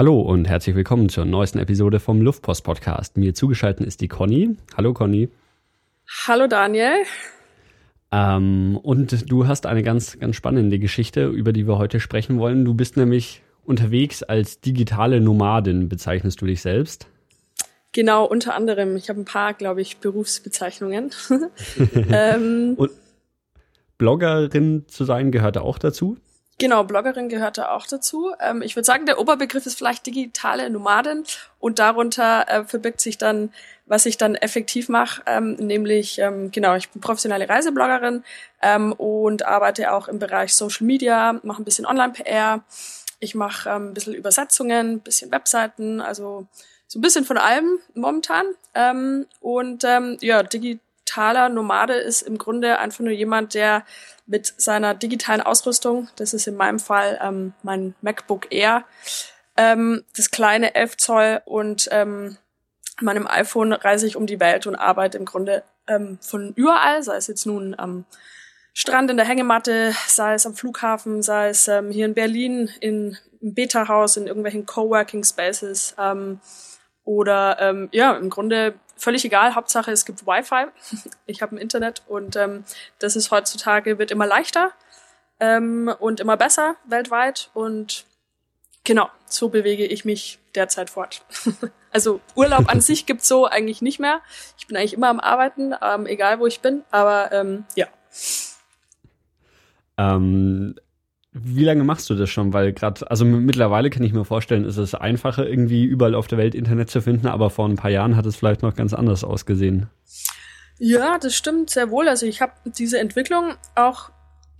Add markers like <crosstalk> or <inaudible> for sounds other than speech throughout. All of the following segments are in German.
Hallo und herzlich willkommen zur neuesten Episode vom Luftpost Podcast. Mir zugeschaltet ist die Conny. Hallo Conny. Hallo Daniel. Ähm, und du hast eine ganz, ganz spannende Geschichte, über die wir heute sprechen wollen. Du bist nämlich unterwegs als digitale Nomadin, bezeichnest du dich selbst? Genau, unter anderem. Ich habe ein paar, glaube ich, Berufsbezeichnungen. <laughs> ähm, und Bloggerin zu sein gehört auch dazu? Genau, Bloggerin gehörte auch dazu. Ähm, ich würde sagen, der Oberbegriff ist vielleicht digitale Nomadin und darunter äh, verbirgt sich dann, was ich dann effektiv mache, ähm, nämlich, ähm, genau, ich bin professionelle Reisebloggerin ähm, und arbeite auch im Bereich Social Media, mache ein bisschen Online-PR, ich mache ähm, ein bisschen Übersetzungen, ein bisschen Webseiten, also so ein bisschen von allem momentan. Ähm, und ja, digitaler Nomade ist im Grunde einfach nur jemand, der mit seiner digitalen Ausrüstung, das ist in meinem Fall ähm, mein MacBook Air, ähm, das kleine 11 Zoll und ähm, meinem iPhone reise ich um die Welt und arbeite im Grunde ähm, von überall, sei es jetzt nun am Strand in der Hängematte, sei es am Flughafen, sei es ähm, hier in Berlin in, im Beta-Haus, in irgendwelchen Coworking Spaces ähm, oder ähm, ja, im Grunde völlig egal. Hauptsache, es gibt Wi-Fi. <laughs> Ich habe ein Internet und ähm, das ist heutzutage wird immer leichter ähm, und immer besser weltweit und genau so bewege ich mich derzeit fort. <laughs> also Urlaub an <laughs> sich gibt's so eigentlich nicht mehr. Ich bin eigentlich immer am Arbeiten, ähm, egal wo ich bin. Aber ähm, ja. Ähm, wie lange machst du das schon? Weil gerade, also mittlerweile kann ich mir vorstellen, ist es einfacher, irgendwie überall auf der Welt Internet zu finden, aber vor ein paar Jahren hat es vielleicht noch ganz anders ausgesehen. Ja, das stimmt sehr wohl. Also ich habe diese Entwicklung auch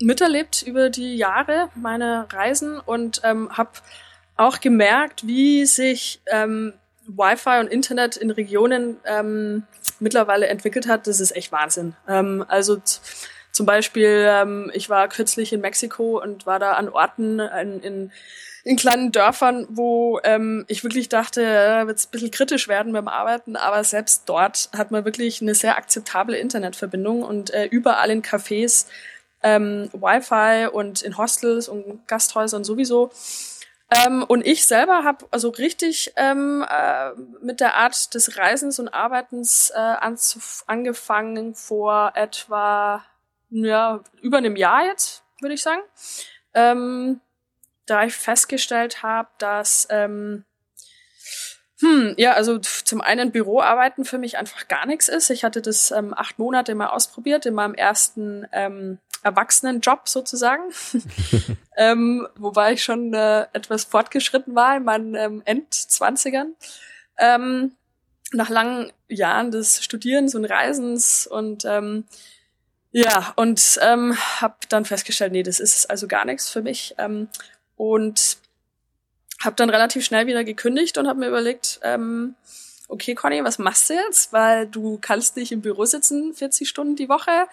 miterlebt über die Jahre, meine Reisen und ähm, habe auch gemerkt, wie sich ähm, Wi-Fi und Internet in Regionen ähm, mittlerweile entwickelt hat. Das ist echt Wahnsinn. Ähm, also zum Beispiel, ähm, ich war kürzlich in Mexiko und war da an Orten in, in, in kleinen Dörfern, wo ähm, ich wirklich dachte, äh, wird es ein bisschen kritisch werden beim Arbeiten, aber selbst dort hat man wirklich eine sehr akzeptable Internetverbindung und äh, überall in Cafés ähm, Wi-Fi und in Hostels und Gasthäusern sowieso. Ähm, und ich selber habe also richtig ähm, äh, mit der Art des Reisens und Arbeitens äh, angefangen vor etwa ja, über einem Jahr jetzt, würde ich sagen. Ähm, da ich festgestellt habe, dass ähm, hm, ja, also zum einen Büroarbeiten für mich einfach gar nichts ist. Ich hatte das ähm, acht Monate mal ausprobiert in meinem ersten ähm, Erwachsenenjob sozusagen, <laughs> ähm, wobei ich schon äh, etwas fortgeschritten war in meinen ähm, Endzwanzigern. Ähm, nach langen Jahren des Studierens und Reisens und ähm, ja, und ähm, habe dann festgestellt, nee, das ist also gar nichts für mich. Ähm, und habe dann relativ schnell wieder gekündigt und habe mir überlegt, ähm, okay, Conny, was machst du jetzt? Weil du kannst nicht im Büro sitzen, 40 Stunden die Woche.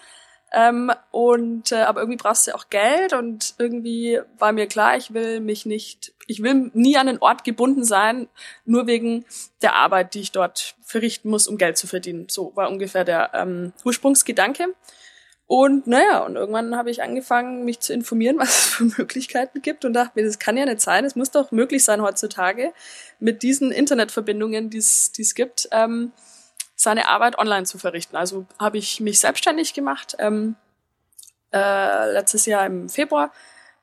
Ähm, und äh, aber irgendwie brauchst du auch Geld und irgendwie war mir klar, ich will mich nicht, ich will nie an einen Ort gebunden sein, nur wegen der Arbeit, die ich dort verrichten muss, um Geld zu verdienen. So war ungefähr der ähm, Ursprungsgedanke. Und naja, und irgendwann habe ich angefangen, mich zu informieren, <laughs> was es für Möglichkeiten gibt und dachte mir, das kann ja nicht sein. Es muss doch möglich sein heutzutage, mit diesen Internetverbindungen, die es gibt, ähm, seine Arbeit online zu verrichten. Also habe ich mich selbstständig gemacht, ähm, äh, letztes Jahr im Februar,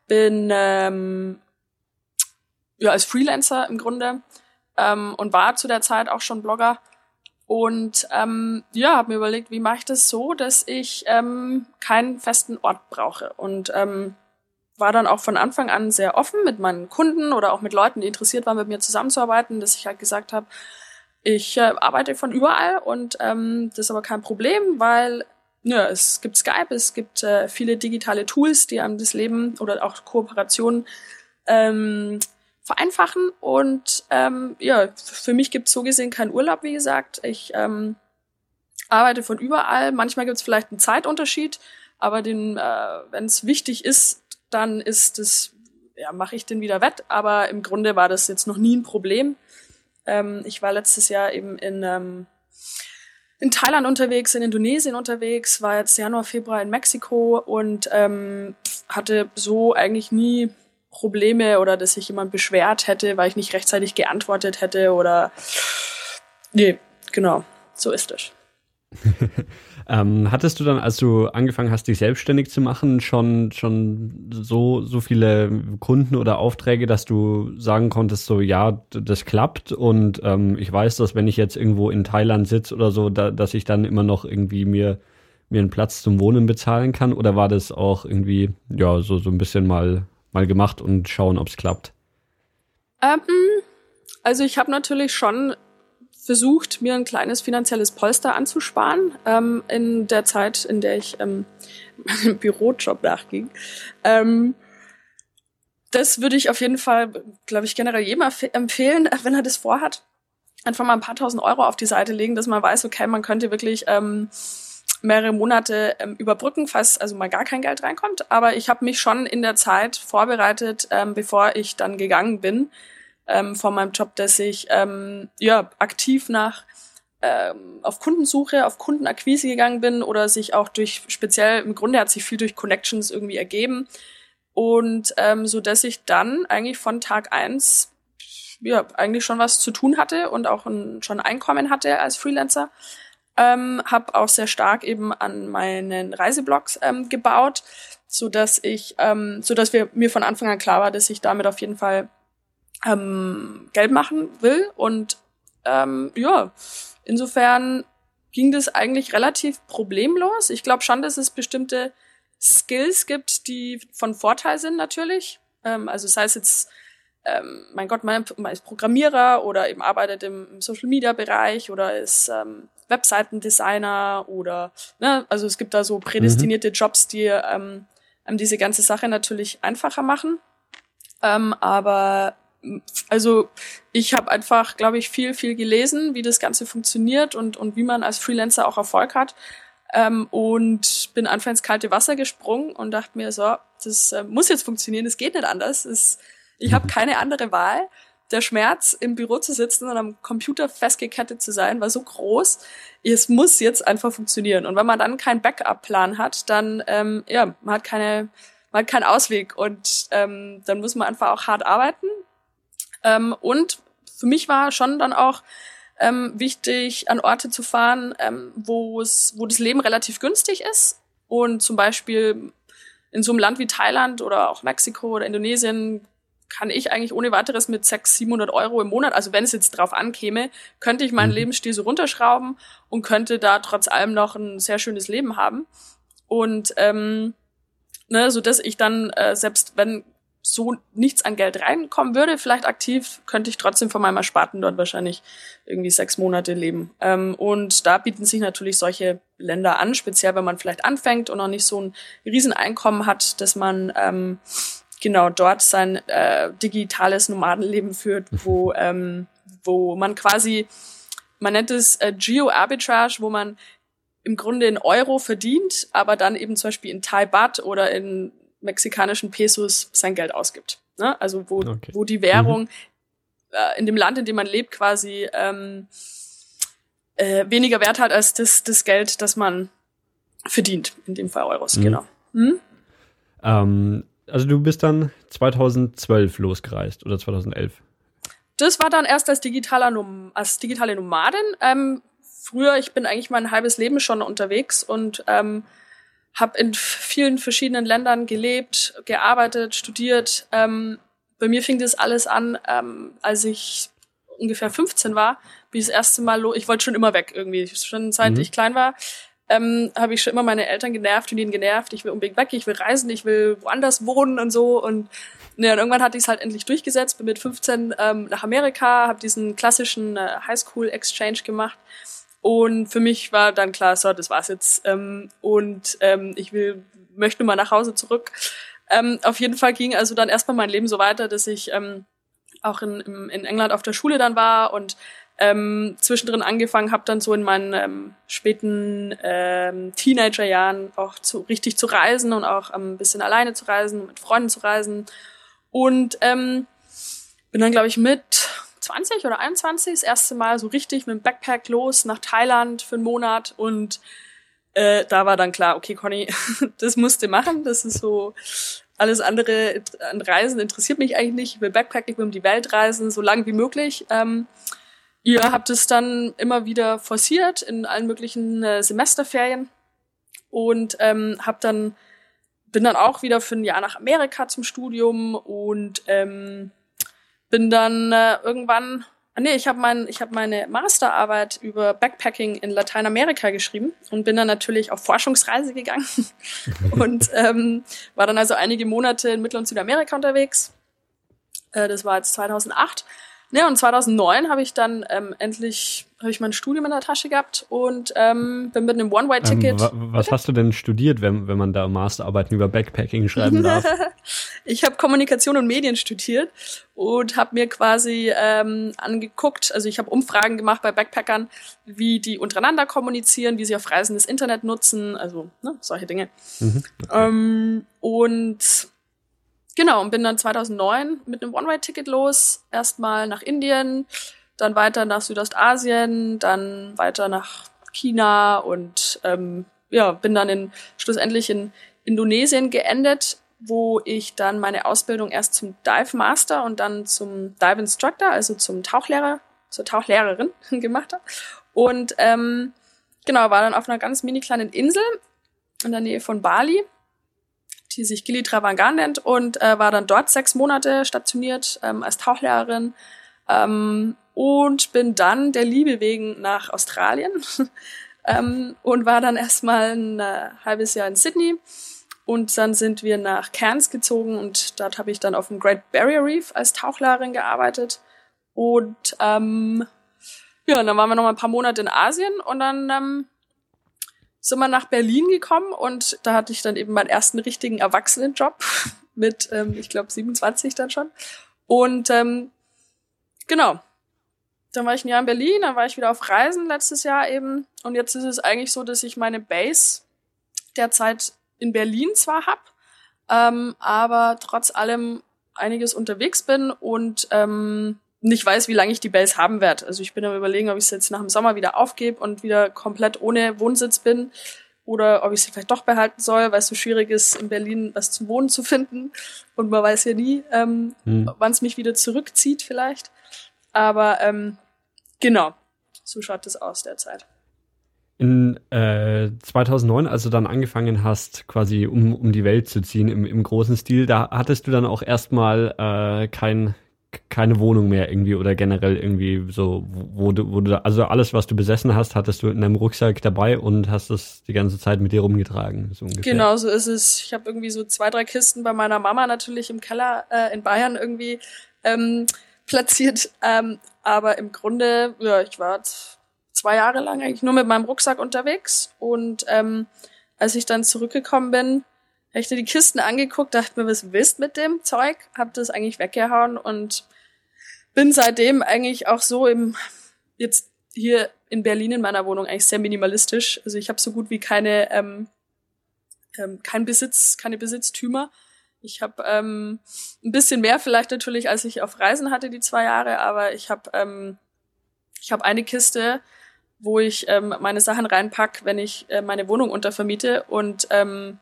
bin ähm, ja als Freelancer im Grunde ähm, und war zu der Zeit auch schon Blogger und ähm, ja, habe mir überlegt, wie mache ich das so, dass ich ähm, keinen festen Ort brauche. Und ähm, war dann auch von Anfang an sehr offen mit meinen Kunden oder auch mit Leuten, die interessiert waren, mit mir zusammenzuarbeiten, dass ich halt gesagt habe, ich äh, arbeite von überall und ähm, das ist aber kein Problem, weil ja, es gibt Skype, es gibt äh, viele digitale Tools, die einem das Leben oder auch Kooperationen ähm, vereinfachen. Und ähm, ja, für mich gibt es so gesehen keinen Urlaub, wie gesagt. Ich ähm, arbeite von überall. Manchmal gibt es vielleicht einen Zeitunterschied, aber den, äh, wenn es wichtig ist, dann ist es, ja, mache ich den wieder wett. Aber im Grunde war das jetzt noch nie ein Problem. Ähm, ich war letztes Jahr eben in ähm, in Thailand unterwegs, in Indonesien unterwegs, war jetzt Januar, Februar in Mexiko und ähm, hatte so eigentlich nie Probleme oder dass sich jemand beschwert hätte, weil ich nicht rechtzeitig geantwortet hätte oder nee, genau, so ist es. <laughs> ähm, hattest du dann, als du angefangen hast, dich selbstständig zu machen, schon, schon so, so viele Kunden oder Aufträge, dass du sagen konntest, so ja, das klappt und ähm, ich weiß, dass wenn ich jetzt irgendwo in Thailand sitze oder so, da, dass ich dann immer noch irgendwie mir, mir einen Platz zum Wohnen bezahlen kann? Oder war das auch irgendwie, ja, so, so ein bisschen mal, mal gemacht und schauen, ob es klappt? Ähm, also ich habe natürlich schon versucht, mir ein kleines finanzielles Polster anzusparen ähm, in der Zeit, in der ich ähm, <laughs> meinem Bürojob nachging. Ähm, das würde ich auf jeden Fall, glaube ich, generell jedem empfehlen, wenn er das vorhat. Einfach mal ein paar tausend Euro auf die Seite legen, dass man weiß, okay, man könnte wirklich ähm, mehrere Monate ähm, überbrücken, falls also mal gar kein Geld reinkommt. Aber ich habe mich schon in der Zeit vorbereitet, ähm, bevor ich dann gegangen bin, ähm, von meinem Job, dass ich ähm, ja aktiv nach ähm, auf Kundensuche, auf Kundenakquise gegangen bin oder sich auch durch speziell im Grunde hat sich viel durch Connections irgendwie ergeben und ähm, so dass ich dann eigentlich von Tag eins ja eigentlich schon was zu tun hatte und auch ein, schon Einkommen hatte als Freelancer. Ähm, habe auch sehr stark eben an meinen Reiseblogs ähm, gebaut, so dass ich, ähm, so dass wir mir von Anfang an klar war, dass ich damit auf jeden Fall ähm, Geld machen will. Und ähm, ja, insofern ging das eigentlich relativ problemlos. Ich glaube schon, dass es bestimmte Skills gibt, die von Vorteil sind natürlich. Ähm, also sei es jetzt, ähm, mein Gott, man, man ist Programmierer oder eben arbeitet im, Social Media Bereich oder ist ähm, Webseitendesigner oder ne, also es gibt da so prädestinierte mhm. Jobs, die ähm, ähm, diese ganze Sache natürlich einfacher machen. Ähm, aber also ich habe einfach, glaube ich, viel, viel gelesen, wie das Ganze funktioniert und, und wie man als Freelancer auch Erfolg hat. Ähm, und bin einfach ins kalte Wasser gesprungen und dachte mir, so, das äh, muss jetzt funktionieren, es geht nicht anders. Es, ich habe <laughs> keine andere Wahl. Der Schmerz, im Büro zu sitzen und am Computer festgekettet zu sein, war so groß. Es muss jetzt einfach funktionieren. Und wenn man dann keinen Backup-Plan hat, dann, ähm, ja, man hat keine, man hat keinen Ausweg. Und ähm, dann muss man einfach auch hart arbeiten ähm, und für mich war schon dann auch ähm, wichtig, an Orte zu fahren, ähm, wo es, wo das Leben relativ günstig ist und zum Beispiel in so einem Land wie Thailand oder auch Mexiko oder Indonesien kann ich eigentlich ohne weiteres mit 600, 700 Euro im Monat, also wenn es jetzt drauf ankäme, könnte ich meinen mhm. Lebensstil so runterschrauben und könnte da trotz allem noch ein sehr schönes Leben haben. Und ähm, ne, so dass ich dann äh, selbst wenn so nichts an Geld reinkommen würde, vielleicht aktiv, könnte ich trotzdem von meinem Ersparten dort wahrscheinlich irgendwie sechs Monate leben. Ähm, und da bieten sich natürlich solche Länder an, speziell wenn man vielleicht anfängt und noch nicht so ein Rieseneinkommen hat, dass man ähm, genau dort sein äh, digitales Nomadenleben führt, wo, ähm, wo man quasi, man nennt es äh, Geo-Arbitrage, wo man im Grunde in Euro verdient, aber dann eben zum Beispiel in Thai Baht oder in mexikanischen Pesos sein Geld ausgibt. Ne? Also wo, okay. wo die Währung mhm. äh, in dem Land, in dem man lebt, quasi ähm, äh, weniger Wert hat als das, das Geld, das man verdient, in dem Fall Euros, mhm. genau. Mhm? Ähm, also du bist dann 2012 losgereist oder 2011? Das war dann erst als, digitaler Nom als digitale Nomadin. Ähm, früher, ich bin eigentlich mein halbes Leben schon unterwegs und ähm, habe in vielen verschiedenen Ländern gelebt, gearbeitet, studiert. Ähm, bei mir fing das alles an, ähm, als ich ungefähr 15 war, wie das erste Mal, ich wollte schon immer weg irgendwie. Schon seit mhm. ich klein war, ähm, habe ich schon immer meine Eltern genervt und ihnen genervt. Ich will unbedingt weg, ich will reisen, ich will woanders wohnen und so. Und, ne, und irgendwann hatte ich es halt endlich durchgesetzt, bin mit 15 ähm, nach Amerika, habe diesen klassischen äh, Highschool-Exchange gemacht und für mich war dann klar, so, das war's jetzt. Ähm, und ähm, ich will, möchte mal nach Hause zurück. Ähm, auf jeden Fall ging also dann erstmal mein Leben so weiter, dass ich ähm, auch in, in England auf der Schule dann war und ähm, zwischendrin angefangen habe, dann so in meinen ähm, späten ähm, Teenagerjahren auch zu, richtig zu reisen und auch ähm, ein bisschen alleine zu reisen, mit Freunden zu reisen. Und ähm, bin dann, glaube ich, mit 20 oder 21 das erste Mal so richtig mit dem Backpack los nach Thailand für einen Monat und äh, da war dann klar, okay, Conny, <laughs> das musst du machen. Das ist so Alles andere an Reisen interessiert mich eigentlich nicht. Ich will Backpacken, ich will um die Welt reisen, so lang wie möglich. Ähm, ihr habt es dann immer wieder forciert in allen möglichen äh, Semesterferien und ähm, hab dann bin dann auch wieder für ein Jahr nach Amerika zum Studium und ähm, bin dann äh, irgendwann Ah, nee, ich habe mein, ich hab meine Masterarbeit über Backpacking in Lateinamerika geschrieben und bin dann natürlich auf Forschungsreise gegangen <laughs> und ähm, war dann also einige Monate in Mittel- und Südamerika unterwegs. Äh, das war jetzt 2008 ja, und 2009 habe ich dann ähm, endlich habe ich mein Studium in der Tasche gehabt und ähm, bin mit einem One-Way-Ticket. Ähm, was hast du denn studiert, wenn, wenn man da Masterarbeiten über Backpacking schreiben <laughs> darf? ich habe Kommunikation und Medien studiert und habe mir quasi ähm, angeguckt, also ich habe Umfragen gemacht bei Backpackern, wie die untereinander kommunizieren, wie sie auf Reisen das Internet nutzen, also ne, solche Dinge. Mhm, okay. ähm, und Genau, und bin dann 2009 mit einem One-Way-Ticket los. Erstmal nach Indien, dann weiter nach Südostasien, dann weiter nach China und ähm, ja, bin dann in, schlussendlich in Indonesien geendet, wo ich dann meine Ausbildung erst zum Dive Master und dann zum Dive Instructor, also zum Tauchlehrer, zur Tauchlehrerin <laughs> gemacht habe. Und ähm, genau, war dann auf einer ganz mini kleinen Insel in der Nähe von Bali die sich Gili Travangan nennt und äh, war dann dort sechs Monate stationiert ähm, als Tauchlehrerin ähm, und bin dann der Liebe wegen nach Australien <laughs> ähm, und war dann erstmal ein äh, halbes Jahr in Sydney und dann sind wir nach Cairns gezogen und dort habe ich dann auf dem Great Barrier Reef als Tauchlehrerin gearbeitet und ähm, ja, dann waren wir noch mal ein paar Monate in Asien und dann ähm, sind wir nach Berlin gekommen und da hatte ich dann eben meinen ersten richtigen Erwachsenenjob <laughs> mit, ähm, ich glaube, 27 dann schon. Und ähm, genau, dann war ich ein Jahr in Berlin, dann war ich wieder auf Reisen letztes Jahr eben. Und jetzt ist es eigentlich so, dass ich meine Base derzeit in Berlin zwar hab, ähm, aber trotz allem einiges unterwegs bin und ähm, nicht weiß, wie lange ich die Base haben werde. Also ich bin am überlegen, ob ich es jetzt nach dem Sommer wieder aufgebe und wieder komplett ohne Wohnsitz bin oder ob ich sie vielleicht doch behalten soll, weil es so schwierig ist, in Berlin was zum Wohnen zu finden. Und man weiß ja nie, ähm, hm. wann es mich wieder zurückzieht vielleicht. Aber ähm, genau, so schaut es aus derzeit. In äh, 2009, als du dann angefangen hast, quasi um, um die Welt zu ziehen im, im großen Stil, da hattest du dann auch erstmal äh, kein keine Wohnung mehr irgendwie oder generell irgendwie so, wo du, wo du, also alles, was du besessen hast, hattest du in deinem Rucksack dabei und hast das die ganze Zeit mit dir rumgetragen, so ungefähr. Genau, so ist es. Ich habe irgendwie so zwei, drei Kisten bei meiner Mama natürlich im Keller äh, in Bayern irgendwie ähm, <laughs> platziert. Ähm, aber im Grunde, ja, ich war zwei Jahre lang eigentlich nur mit meinem Rucksack unterwegs und ähm, als ich dann zurückgekommen bin, habe ich dir die Kisten angeguckt, dachte mir, was willst mit dem Zeug? Hab das eigentlich weggehauen und bin seitdem eigentlich auch so im jetzt hier in Berlin in meiner Wohnung eigentlich sehr minimalistisch. Also ich habe so gut wie keine ähm, ähm, kein Besitz, keine Besitztümer. Ich habe ähm, ein bisschen mehr vielleicht natürlich, als ich auf Reisen hatte die zwei Jahre, aber ich habe ähm, ich habe eine Kiste, wo ich ähm, meine Sachen reinpack, wenn ich äh, meine Wohnung untervermiete und ähm,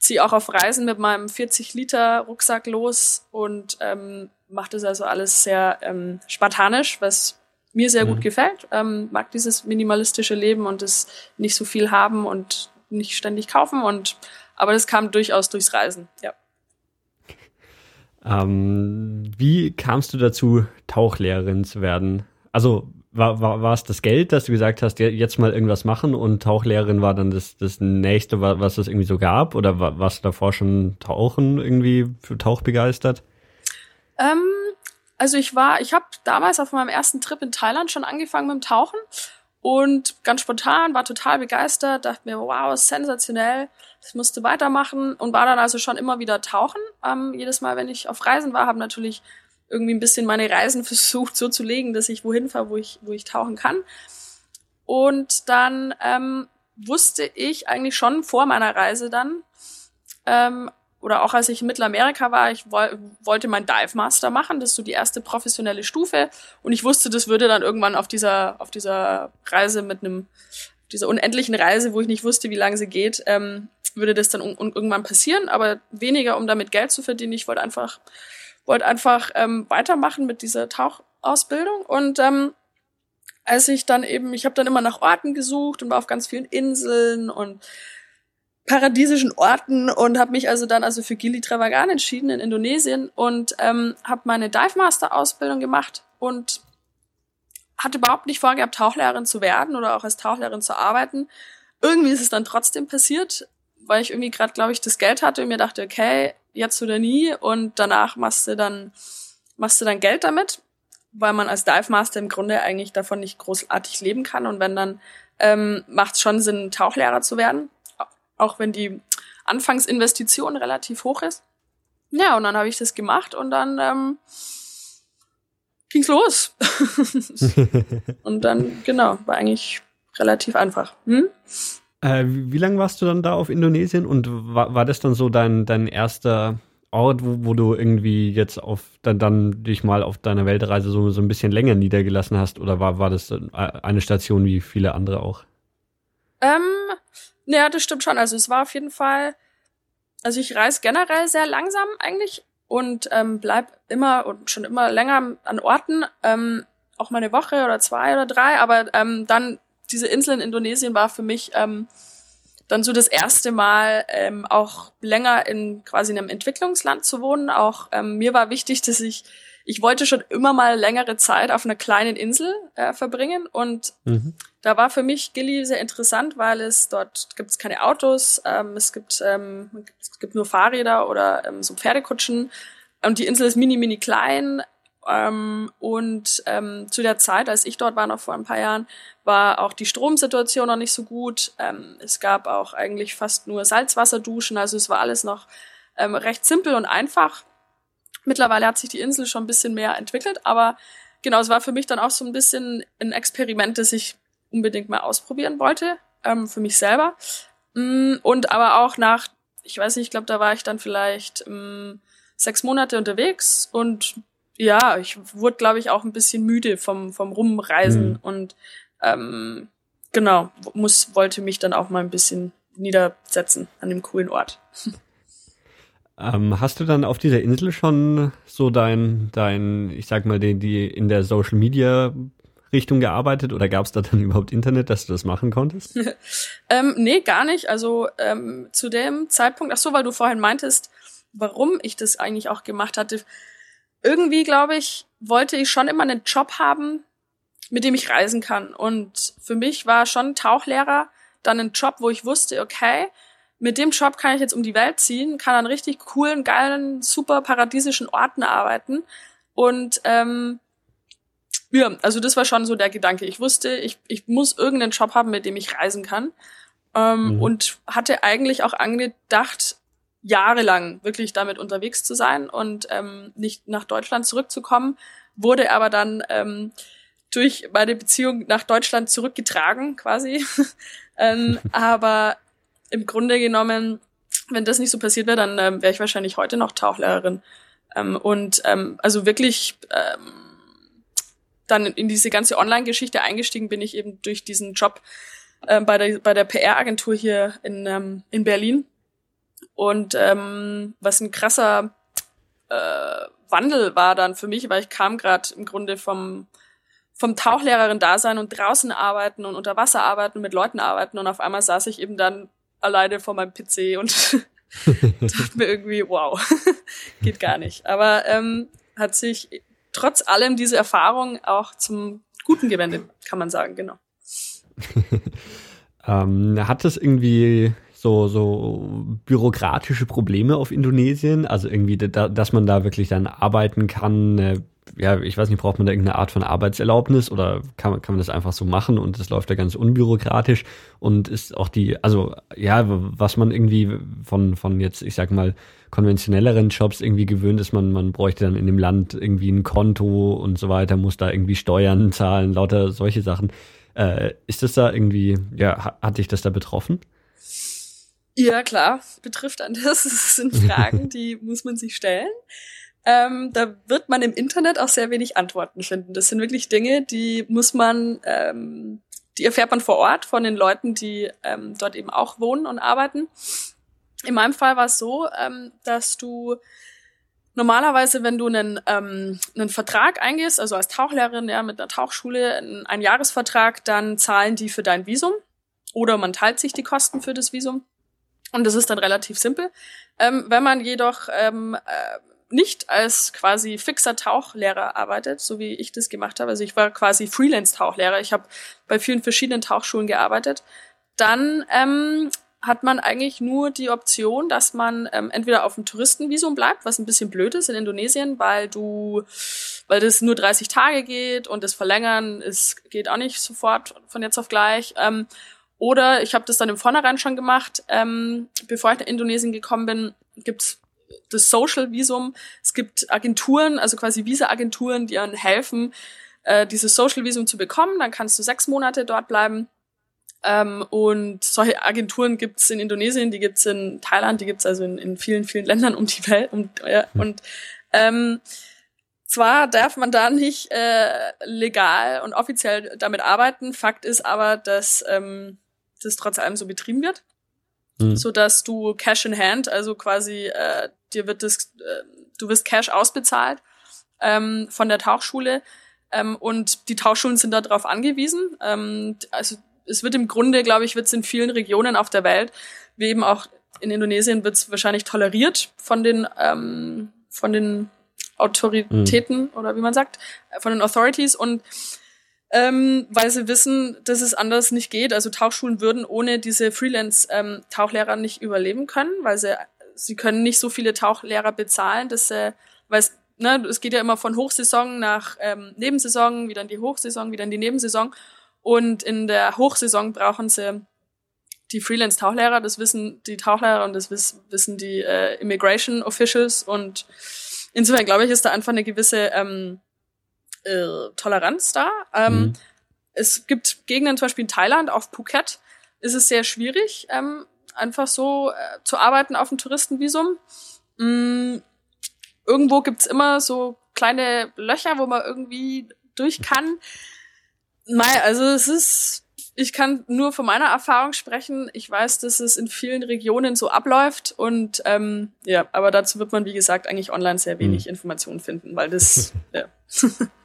ziehe auch auf Reisen mit meinem 40 Liter Rucksack los und ähm, mache das also alles sehr ähm, spartanisch, was mir sehr mhm. gut gefällt. Ähm, mag dieses minimalistische Leben und das nicht so viel haben und nicht ständig kaufen und aber das kam durchaus durchs Reisen, ja. Ähm, wie kamst du dazu, Tauchlehrerin zu werden? Also war, war, es das Geld, dass du gesagt hast, jetzt mal irgendwas machen und Tauchlehrerin war dann das, das nächste, was es irgendwie so gab? Oder war, warst du davor schon Tauchen irgendwie für Tauch begeistert? Ähm, also ich war, ich habe damals auf meinem ersten Trip in Thailand schon angefangen mit dem Tauchen und ganz spontan war total begeistert, dachte mir, wow, sensationell, das musste weitermachen und war dann also schon immer wieder tauchen. Ähm, jedes Mal, wenn ich auf Reisen war, habe natürlich irgendwie ein bisschen meine Reisen <laughs> versucht so zu legen, dass ich wohin fahre, wo ich, wo ich tauchen kann. Und dann ähm, wusste ich eigentlich schon vor meiner Reise dann, ähm, oder auch als ich in Mittelamerika war, ich woll, wollte mein Dive Master machen, das ist so die erste professionelle Stufe. Und ich wusste, das würde dann irgendwann auf dieser, auf dieser Reise mit einem, dieser unendlichen Reise, wo ich nicht wusste, wie lange sie geht, ähm, würde das dann irgendwann passieren, aber weniger, um damit Geld zu verdienen. Ich wollte einfach, wollte einfach ähm, weitermachen mit dieser Tauchausbildung. Und ähm, als ich dann eben, ich habe dann immer nach Orten gesucht und war auf ganz vielen Inseln und paradiesischen Orten und habe mich also dann also für Gili Travagan entschieden in Indonesien und ähm, habe meine Dive Master Ausbildung gemacht und hatte überhaupt nicht vorgehabt, Tauchlehrerin zu werden oder auch als Tauchlehrerin zu arbeiten. Irgendwie ist es dann trotzdem passiert, weil ich irgendwie gerade, glaube ich, das Geld hatte und mir dachte, okay, jetzt oder nie und danach machst du dann machst du dann Geld damit, weil man als Dive Master im Grunde eigentlich davon nicht großartig leben kann und wenn dann ähm, macht es schon Sinn, Tauchlehrer zu werden auch wenn die Anfangsinvestition relativ hoch ist. Ja, und dann habe ich das gemacht und dann ähm, ging's los. <laughs> <laughs> und dann, genau, war eigentlich relativ einfach. Hm? Äh, wie, wie lange warst du dann da auf Indonesien und war, war das dann so dein, dein erster Ort, wo, wo du irgendwie jetzt auf dann, dann dich mal auf deiner Weltreise so, so ein bisschen länger niedergelassen hast oder war, war das eine Station wie viele andere auch? Ähm, ja, das stimmt schon. Also es war auf jeden Fall, also ich reise generell sehr langsam eigentlich und ähm, bleib immer und schon immer länger an Orten, ähm, auch mal eine Woche oder zwei oder drei, aber ähm, dann diese Insel in Indonesien war für mich ähm, dann so das erste Mal ähm, auch länger in quasi einem Entwicklungsland zu wohnen. Auch ähm, mir war wichtig, dass ich ich wollte schon immer mal längere Zeit auf einer kleinen Insel äh, verbringen und mhm. da war für mich Gili sehr interessant, weil es dort gibt es keine Autos, ähm, es gibt ähm, es gibt nur Fahrräder oder ähm, so Pferdekutschen und die Insel ist mini mini klein ähm, und ähm, zu der Zeit, als ich dort war, noch vor ein paar Jahren, war auch die Stromsituation noch nicht so gut. Ähm, es gab auch eigentlich fast nur Salzwasserduschen, also es war alles noch ähm, recht simpel und einfach. Mittlerweile hat sich die Insel schon ein bisschen mehr entwickelt, aber genau, es war für mich dann auch so ein bisschen ein Experiment, das ich unbedingt mal ausprobieren wollte, ähm, für mich selber. Mm, und aber auch nach, ich weiß nicht, ich glaube, da war ich dann vielleicht ähm, sechs Monate unterwegs und ja, ich wurde, glaube ich, auch ein bisschen müde vom, vom Rumreisen mhm. und ähm, genau, muss, wollte mich dann auch mal ein bisschen niedersetzen an dem coolen Ort. <laughs> Ähm, hast du dann auf dieser Insel schon so dein, dein, ich sag mal, die, die in der Social Media Richtung gearbeitet oder gab es da dann <laughs> überhaupt Internet, dass du das machen konntest? <laughs> ähm, nee, gar nicht. Also ähm, zu dem Zeitpunkt, ach so, weil du vorhin meintest, warum ich das eigentlich auch gemacht hatte. Irgendwie, glaube ich, wollte ich schon immer einen Job haben, mit dem ich reisen kann. Und für mich war schon Tauchlehrer dann ein Job, wo ich wusste, okay, mit dem Job kann ich jetzt um die Welt ziehen, kann an richtig coolen, geilen, super paradiesischen Orten arbeiten. Und ähm, ja, also das war schon so der Gedanke. Ich wusste, ich, ich muss irgendeinen Job haben, mit dem ich reisen kann. Ähm, mhm. Und hatte eigentlich auch angedacht, jahrelang wirklich damit unterwegs zu sein und ähm, nicht nach Deutschland zurückzukommen, wurde aber dann ähm, durch meine Beziehung nach Deutschland zurückgetragen quasi. <laughs> ähm, aber im Grunde genommen, wenn das nicht so passiert wäre, dann ähm, wäre ich wahrscheinlich heute noch Tauchlehrerin. Ähm, und ähm, also wirklich ähm, dann in diese ganze Online-Geschichte eingestiegen bin ich eben durch diesen Job ähm, bei der, bei der PR-Agentur hier in, ähm, in Berlin. Und ähm, was ein krasser äh, Wandel war dann für mich, weil ich kam gerade im Grunde vom vom Tauchlehrerin-Dasein und draußen arbeiten und unter Wasser arbeiten und mit Leuten arbeiten und auf einmal saß ich eben dann alleine vor meinem PC und <laughs> dachte mir irgendwie, wow, <laughs> geht gar nicht. Aber ähm, hat sich trotz allem diese Erfahrung auch zum Guten gewendet, kann man sagen, genau. <laughs> ähm, hat das irgendwie so, so bürokratische Probleme auf Indonesien? Also irgendwie, da, dass man da wirklich dann arbeiten kann, ja, ich weiß nicht, braucht man da irgendeine Art von Arbeitserlaubnis oder kann, man kann man das einfach so machen und das läuft da ganz unbürokratisch und ist auch die, also ja, was man irgendwie von, von jetzt, ich sag mal, konventionelleren Jobs irgendwie gewöhnt ist, man, man bräuchte dann in dem Land irgendwie ein Konto und so weiter, muss da irgendwie Steuern zahlen, lauter solche Sachen. Äh, ist das da irgendwie, ja, hat dich das da betroffen? Ja, klar, betrifft an das. <laughs> Das sind Fragen, die muss man sich stellen. Ähm, da wird man im Internet auch sehr wenig Antworten finden. Das sind wirklich Dinge, die muss man, ähm, die erfährt man vor Ort von den Leuten, die ähm, dort eben auch wohnen und arbeiten. in meinem Fall war es so, ähm, dass du normalerweise, wenn du einen, ähm, einen Vertrag eingehst, also als Tauchlehrerin ja, mit einer Tauchschule, einen, einen Jahresvertrag, dann zahlen die für dein Visum oder man teilt sich die Kosten für das Visum. Und das ist dann relativ simpel. Ähm, wenn man jedoch ähm, äh, nicht als quasi fixer Tauchlehrer arbeitet, so wie ich das gemacht habe, also ich war quasi Freelance-Tauchlehrer, ich habe bei vielen verschiedenen Tauchschulen gearbeitet, dann ähm, hat man eigentlich nur die Option, dass man ähm, entweder auf dem Touristenvisum bleibt, was ein bisschen blöd ist in Indonesien, weil du, weil das nur 30 Tage geht und das Verlängern ist, geht auch nicht sofort von jetzt auf gleich. Ähm, oder ich habe das dann im Vornherein schon gemacht, ähm, bevor ich nach Indonesien gekommen bin, gibt's das Social Visum. Es gibt Agenturen, also quasi Visa-Agenturen, die einem helfen, äh, dieses Social Visum zu bekommen. Dann kannst du sechs Monate dort bleiben ähm, und solche Agenturen gibt's in Indonesien, die gibt's in Thailand, die gibt's also in, in vielen, vielen Ländern um die Welt. Um, hm. Und ähm, zwar darf man da nicht äh, legal und offiziell damit arbeiten, Fakt ist aber, dass ähm, das trotz allem so betrieben wird, mhm. so dass du Cash in Hand, also quasi äh, dir wird das, äh, du wirst Cash ausbezahlt ähm, von der Tauchschule ähm, und die Tauchschulen sind darauf angewiesen. Ähm, also es wird im Grunde, glaube ich, wird es in vielen Regionen auf der Welt, wie eben auch in Indonesien, wird es wahrscheinlich toleriert von den ähm, von den Autoritäten mhm. oder wie man sagt, von den Authorities und ähm, weil sie wissen, dass es anders nicht geht. Also Tauchschulen würden ohne diese Freelance-Tauchlehrer ähm, nicht überleben können, weil sie sie können nicht so viele Tauchlehrer bezahlen, dass sie, weil es, ne, es geht ja immer von Hochsaison nach ähm, Nebensaison, wieder in die Hochsaison, wieder in die Nebensaison. Und in der Hochsaison brauchen sie die Freelance-Tauchlehrer, das wissen die Tauchlehrer und das wiss, wissen die äh, Immigration Officials. Und insofern glaube ich, ist da einfach eine gewisse ähm, äh, Toleranz da. Ähm, mhm. Es gibt Gegenden, zum Beispiel in Thailand, auf Phuket, ist es sehr schwierig, ähm, einfach so äh, zu arbeiten auf dem Touristenvisum. Mhm. Irgendwo gibt's immer so kleine Löcher, wo man irgendwie durch kann. Nein, also es ist, ich kann nur von meiner Erfahrung sprechen. Ich weiß, dass es in vielen Regionen so abläuft und ähm, ja, aber dazu wird man, wie gesagt, eigentlich online sehr wenig mhm. Informationen finden, weil das, <laughs> ja. <laughs>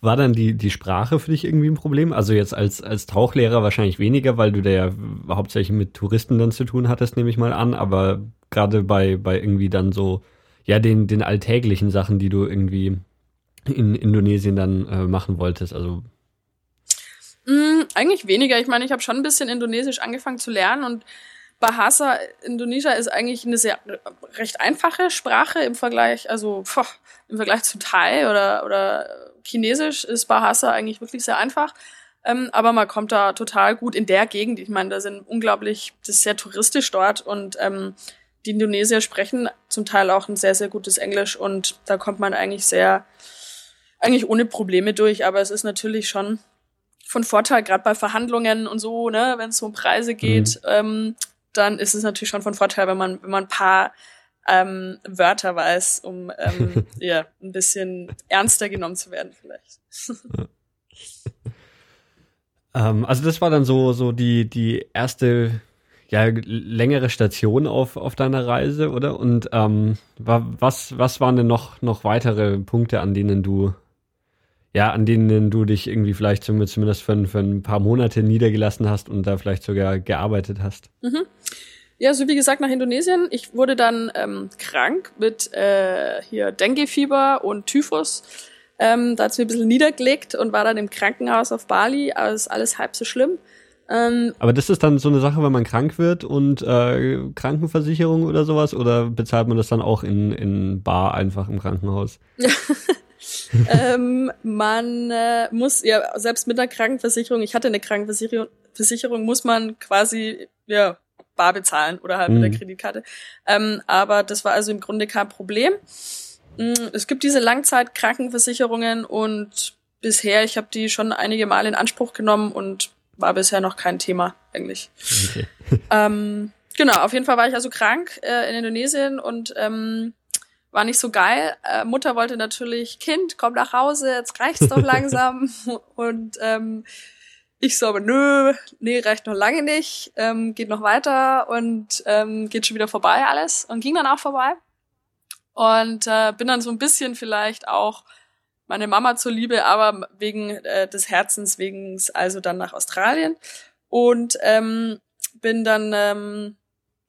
War dann die, die Sprache für dich irgendwie ein Problem? Also jetzt als, als Tauchlehrer wahrscheinlich weniger, weil du da ja hauptsächlich mit Touristen dann zu tun hattest, nehme ich mal an, aber gerade bei, bei irgendwie dann so, ja, den, den alltäglichen Sachen, die du irgendwie in Indonesien dann äh, machen wolltest, also Mm, eigentlich weniger. Ich meine, ich habe schon ein bisschen Indonesisch angefangen zu lernen und Bahasa Indonesia ist eigentlich eine sehr recht einfache Sprache im Vergleich, also pfoh, im Vergleich zu Thai oder oder Chinesisch ist Bahasa eigentlich wirklich sehr einfach. Ähm, aber man kommt da total gut in der Gegend. Ich meine, da sind unglaublich, das ist sehr touristisch dort und ähm, die Indonesier sprechen zum Teil auch ein sehr, sehr gutes Englisch und da kommt man eigentlich sehr, eigentlich ohne Probleme durch. Aber es ist natürlich schon von Vorteil, gerade bei Verhandlungen und so, ne, wenn es um Preise geht, mhm. ähm, dann ist es natürlich schon von Vorteil, wenn man, wenn man ein paar ähm, Wörter weiß, um ähm, <laughs> ja, ein bisschen ernster genommen zu werden, vielleicht. <laughs> ähm, also das war dann so, so die, die erste ja, längere Station auf, auf deiner Reise, oder? Und ähm, was, was waren denn noch, noch weitere Punkte, an denen du ja, an denen du dich irgendwie vielleicht zumindest für, für ein paar Monate niedergelassen hast und da vielleicht sogar gearbeitet hast. Mhm. Ja, so wie gesagt, nach Indonesien. Ich wurde dann ähm, krank mit äh, hier Dengue-Fieber und Typhus. Ähm, da hat es mir ein bisschen niedergelegt und war dann im Krankenhaus auf Bali, ist alles halb so schlimm. Ähm, aber das ist dann so eine Sache, wenn man krank wird und äh, Krankenversicherung oder sowas, oder bezahlt man das dann auch in, in Bar einfach im Krankenhaus? <laughs> ähm, man äh, muss ja selbst mit einer Krankenversicherung, ich hatte eine Krankenversicherung, Versicherung muss man quasi ja bar bezahlen oder halt mhm. mit der mhm. Kreditkarte. Ähm, aber das war also im Grunde kein Problem. Mm, es gibt diese Langzeitkrankenversicherungen und bisher, ich habe die schon einige Mal in Anspruch genommen und war bisher noch kein Thema eigentlich. Okay. <laughs> ähm, genau, auf jeden Fall war ich also krank äh, in Indonesien und ähm, war nicht so geil. Äh, Mutter wollte natürlich, Kind, komm nach Hause, jetzt reicht's doch <laughs> langsam. und ähm, ich so, aber nö, nee, reicht noch lange nicht, ähm, geht noch weiter und ähm, geht schon wieder vorbei alles und ging dann auch vorbei. Und äh, bin dann so ein bisschen vielleicht auch meine Mama zur Liebe, aber wegen äh, des Herzens wegen also dann nach Australien und ähm, bin dann ähm,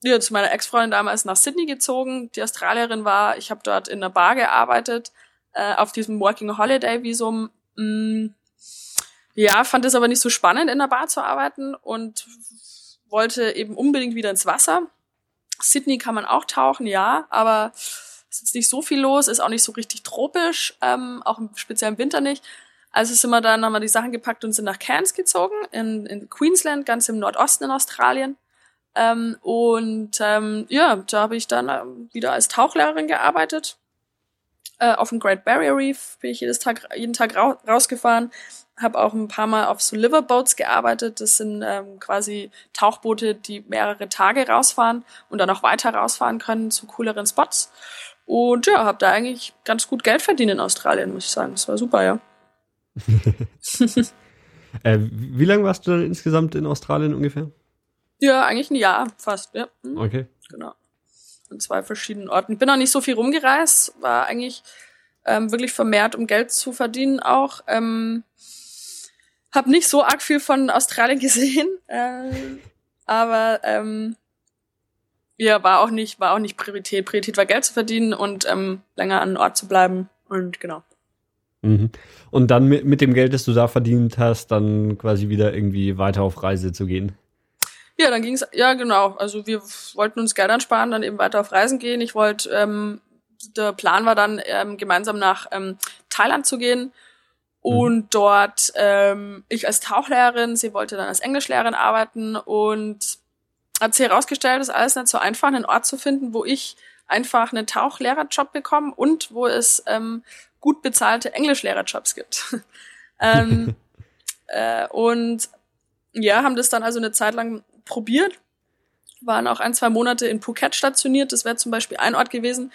ja, zu meiner Ex-Freundin damals nach Sydney gezogen, die Australierin war. Ich habe dort in der Bar gearbeitet, äh, auf diesem Working Holiday Visum. Mm, ja, fand es aber nicht so spannend, in der Bar zu arbeiten und wollte eben unbedingt wieder ins Wasser. Sydney kann man auch tauchen, ja, aber es ist nicht so viel los, ist auch nicht so richtig tropisch, ähm, auch im speziellen Winter nicht. Also sind wir dann, haben wir die Sachen gepackt und sind nach Cairns gezogen, in, in Queensland, ganz im Nordosten in Australien. Ähm, und ähm, ja, da habe ich dann ähm, wieder als Tauchlehrerin gearbeitet. Äh, auf dem Great Barrier Reef bin ich jedes Tag, jeden Tag ra rausgefahren. Habe auch ein paar Mal auf so Liverboats gearbeitet. Das sind ähm, quasi Tauchboote, die mehrere Tage rausfahren und dann auch weiter rausfahren können zu cooleren Spots. Und ja, habe da eigentlich ganz gut Geld verdient in Australien, muss ich sagen. Das war super, ja. <laughs> <laughs> äh, wie lange warst du dann insgesamt in Australien ungefähr? Ja, eigentlich ein Jahr fast, ja. Mhm. Okay. Genau. An zwei verschiedenen Orten. Ich bin auch nicht so viel rumgereist, war eigentlich ähm, wirklich vermehrt, um Geld zu verdienen auch. Ähm, hab nicht so arg viel von Australien <laughs> gesehen, äh, aber ähm, ja, war auch nicht, war auch nicht Priorität. Priorität war Geld zu verdienen und ähm, länger an Ort zu bleiben. Und genau. Mhm. Und dann mit, mit dem Geld, das du da verdient hast, dann quasi wieder irgendwie weiter auf Reise zu gehen. Ja, dann ging's ja genau. Also wir wollten uns Geld ansparen, dann eben weiter auf Reisen gehen. Ich wollte, ähm, der Plan war dann, ähm, gemeinsam nach ähm, Thailand zu gehen und mhm. dort ähm, ich als Tauchlehrerin, sie wollte dann als Englischlehrerin arbeiten und hat sich herausgestellt, es ist alles nicht so einfach, einen Ort zu finden, wo ich einfach einen Tauchlehrerjob bekomme und wo es ähm, gut bezahlte Englischlehrerjobs gibt. <laughs> ähm, <laughs> äh, und ja, haben das dann also eine Zeit lang probiert, waren auch ein, zwei Monate in Phuket stationiert. Das wäre zum Beispiel ein Ort gewesen.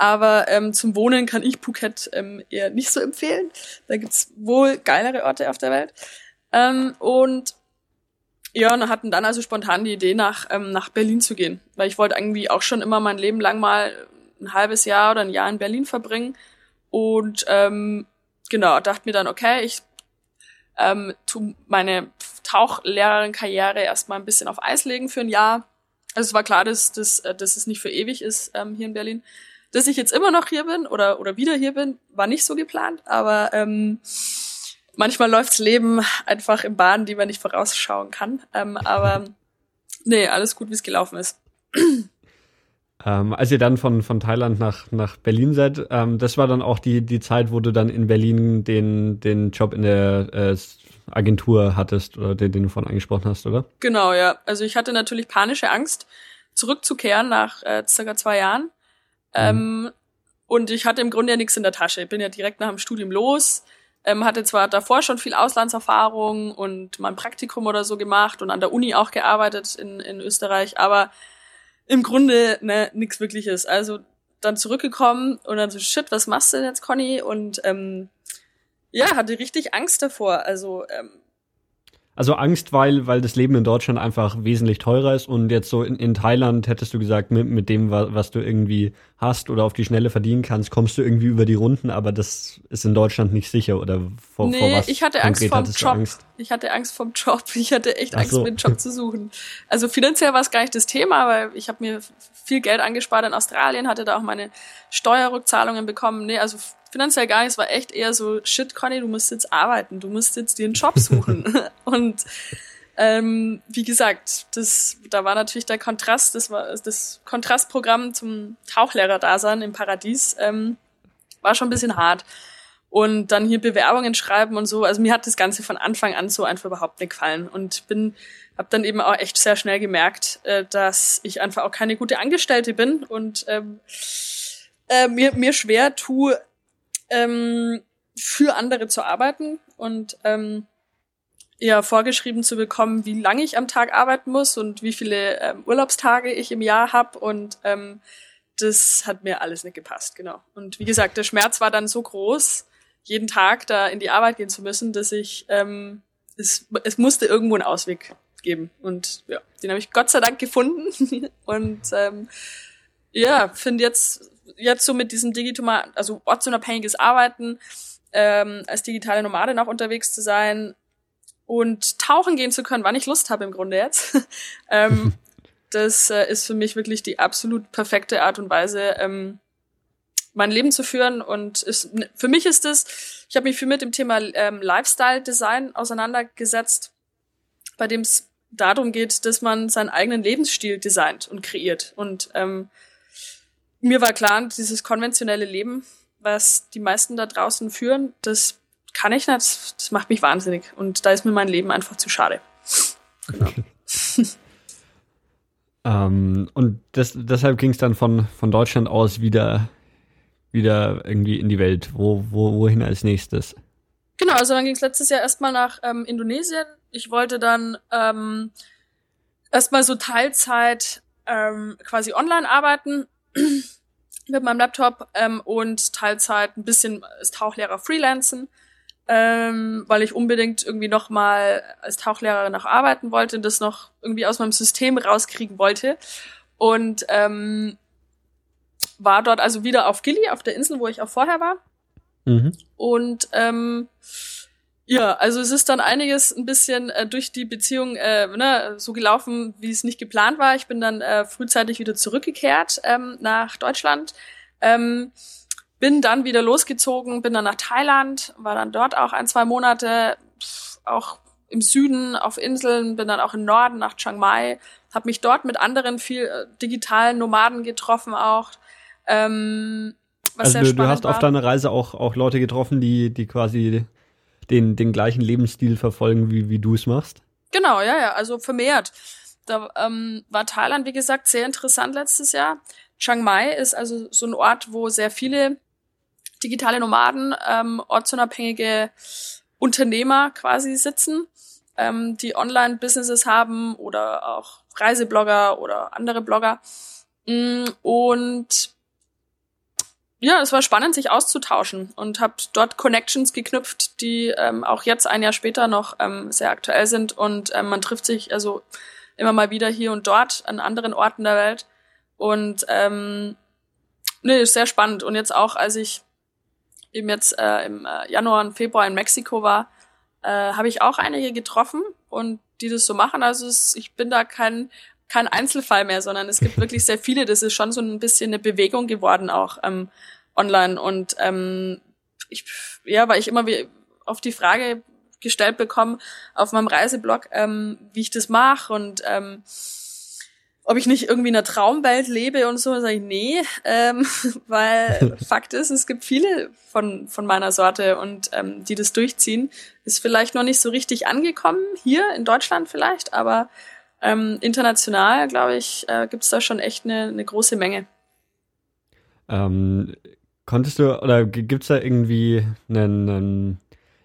Aber ähm, zum Wohnen kann ich Phuket ähm, eher nicht so empfehlen. Da gibt's wohl geilere Orte auf der Welt. Ähm, und ja, und hatten dann also spontan die Idee, nach, ähm, nach Berlin zu gehen. Weil ich wollte irgendwie auch schon immer mein Leben lang mal ein halbes Jahr oder ein Jahr in Berlin verbringen. Und ähm, genau, dachte mir dann, okay, ich ähm, tu meine Tauchlehrerin-Karriere erstmal ein bisschen auf Eis legen für ein Jahr. Also es war klar, dass, dass, äh, dass es nicht für ewig ist ähm, hier in Berlin. Dass ich jetzt immer noch hier bin oder, oder wieder hier bin, war nicht so geplant, aber ähm, manchmal läuft's Leben einfach im Bahn, die man nicht vorausschauen kann. Ähm, aber nee, alles gut, wie es gelaufen ist. Ähm, als ihr dann von, von Thailand nach, nach Berlin seid, ähm, das war dann auch die, die Zeit, wo du dann in Berlin den, den Job in der äh, Agentur hattest oder den, den du vorhin angesprochen hast, oder? Genau, ja. Also ich hatte natürlich panische Angst, zurückzukehren nach äh, circa zwei Jahren. Mhm. Ähm, und ich hatte im Grunde ja nichts in der Tasche. Ich bin ja direkt nach dem Studium los. Ähm, hatte zwar davor schon viel Auslandserfahrung und mein Praktikum oder so gemacht und an der Uni auch gearbeitet in, in Österreich, aber im Grunde ne, nichts wirkliches. Also dann zurückgekommen und dann so, shit, was machst du denn jetzt, Conny? Und ähm, ja, hatte richtig Angst davor. Also ähm, also Angst, weil, weil das Leben in Deutschland einfach wesentlich teurer ist und jetzt so in, in Thailand hättest du gesagt, mit, mit dem, was du irgendwie hast oder auf die Schnelle verdienen kannst, kommst du irgendwie über die Runden, aber das ist in Deutschland nicht sicher oder vor, nee, vor was ich hatte Angst vom Job. Angst? Ich hatte Angst vom Job. <laughs> Ich hatte echt Angst, so. mir einen Job zu suchen. Also finanziell war es gar nicht das Thema, weil ich habe mir viel Geld angespart in Australien, hatte da auch meine Steuerrückzahlungen bekommen. Nee, also finanziell gar nicht. Es war echt eher so, shit, Conny, du musst jetzt arbeiten, du musst jetzt dir einen Job suchen. <laughs> und ähm, wie gesagt, das, da war natürlich der Kontrast, das war das Kontrastprogramm zum Tauchlehrer-Dasein im Paradies, ähm, war schon ein bisschen hart. Und dann hier Bewerbungen schreiben und so. Also mir hat das Ganze von Anfang an so einfach überhaupt nicht gefallen. Und bin, habe dann eben auch echt sehr schnell gemerkt, äh, dass ich einfach auch keine gute Angestellte bin und ähm, äh, mir, mir schwer tue, ähm, für andere zu arbeiten und ähm, ja vorgeschrieben zu bekommen, wie lange ich am Tag arbeiten muss und wie viele ähm, Urlaubstage ich im Jahr habe und ähm, das hat mir alles nicht gepasst, genau. Und wie gesagt, der Schmerz war dann so groß, jeden Tag da in die Arbeit gehen zu müssen, dass ich ähm, es, es musste irgendwo einen Ausweg geben. Und ja, den habe ich Gott sei Dank gefunden. <laughs> und ähm, ja, finde jetzt, jetzt so mit diesem digital, also ortsunabhängiges Arbeiten, ähm, als digitale Nomadin auch unterwegs zu sein und tauchen gehen zu können, wann ich Lust habe im Grunde jetzt. <laughs> ähm, <laughs> das äh, ist für mich wirklich die absolut perfekte Art und Weise, ähm, mein Leben zu führen. Und ist, für mich ist es, ich habe mich viel mit dem Thema ähm, Lifestyle-Design auseinandergesetzt, bei dem es darum geht, dass man seinen eigenen Lebensstil designt und kreiert. Und ähm, mir war klar, dieses konventionelle Leben, was die meisten da draußen führen, das kann ich nicht, das macht mich wahnsinnig. Und da ist mir mein Leben einfach zu schade. Genau. ähm, und das, deshalb ging es dann von, von Deutschland aus wieder, wieder irgendwie in die Welt. Wo, wo, wohin als nächstes? Genau, also dann ging es letztes Jahr erstmal nach ähm, Indonesien. Ich wollte dann ähm, erstmal so Teilzeit ähm, quasi online arbeiten mit meinem Laptop ähm, und Teilzeit ein bisschen als Tauchlehrer freelancen, ähm, weil ich unbedingt irgendwie noch mal als Tauchlehrerin noch arbeiten wollte und das noch irgendwie aus meinem System rauskriegen wollte und ähm, war dort also wieder auf Gili, auf der Insel, wo ich auch vorher war. Mhm. Und ähm, ja, also es ist dann einiges ein bisschen äh, durch die Beziehung äh, ne, so gelaufen, wie es nicht geplant war. Ich bin dann äh, frühzeitig wieder zurückgekehrt ähm, nach Deutschland. Ähm, bin dann wieder losgezogen, bin dann nach Thailand, war dann dort auch ein, zwei Monate, auch im Süden auf Inseln, bin dann auch im Norden nach Chiang Mai, habe mich dort mit anderen viel äh, digitalen Nomaden getroffen auch. Ähm, was also du, du hast war. auf deiner Reise auch, auch Leute getroffen, die, die quasi den, den gleichen Lebensstil verfolgen, wie, wie du es machst? Genau, ja, ja, also vermehrt. Da ähm, war Thailand, wie gesagt, sehr interessant letztes Jahr. Chiang Mai ist also so ein Ort, wo sehr viele digitale Nomaden, ähm, ortsunabhängige Unternehmer quasi sitzen, ähm, die Online-Businesses haben oder auch Reiseblogger oder andere Blogger. Mm, und ja, es war spannend, sich auszutauschen und habe dort Connections geknüpft, die ähm, auch jetzt ein Jahr später noch ähm, sehr aktuell sind. Und ähm, man trifft sich also immer mal wieder hier und dort an anderen Orten der Welt. Und ähm, nee, ist sehr spannend. Und jetzt auch, als ich eben jetzt äh, im äh, Januar und Februar in Mexiko war, äh, habe ich auch einige getroffen und die das so machen. Also es, ich bin da kein kein Einzelfall mehr, sondern es gibt wirklich sehr viele. Das ist schon so ein bisschen eine Bewegung geworden auch ähm, online. Und ähm, ich, ja, weil ich immer wie auf die Frage gestellt bekomme auf meinem Reiseblog, ähm, wie ich das mache und ähm, ob ich nicht irgendwie in einer Traumwelt lebe und so, sage ich nee, ähm, <laughs> weil <laughs> Fakt ist, es gibt viele von, von meiner Sorte und ähm, die das durchziehen. Ist vielleicht noch nicht so richtig angekommen, hier in Deutschland vielleicht, aber ähm, international, glaube ich, äh, gibt es da schon echt eine, eine große Menge. Ähm, konntest du, oder gibt es da irgendwie einen, einen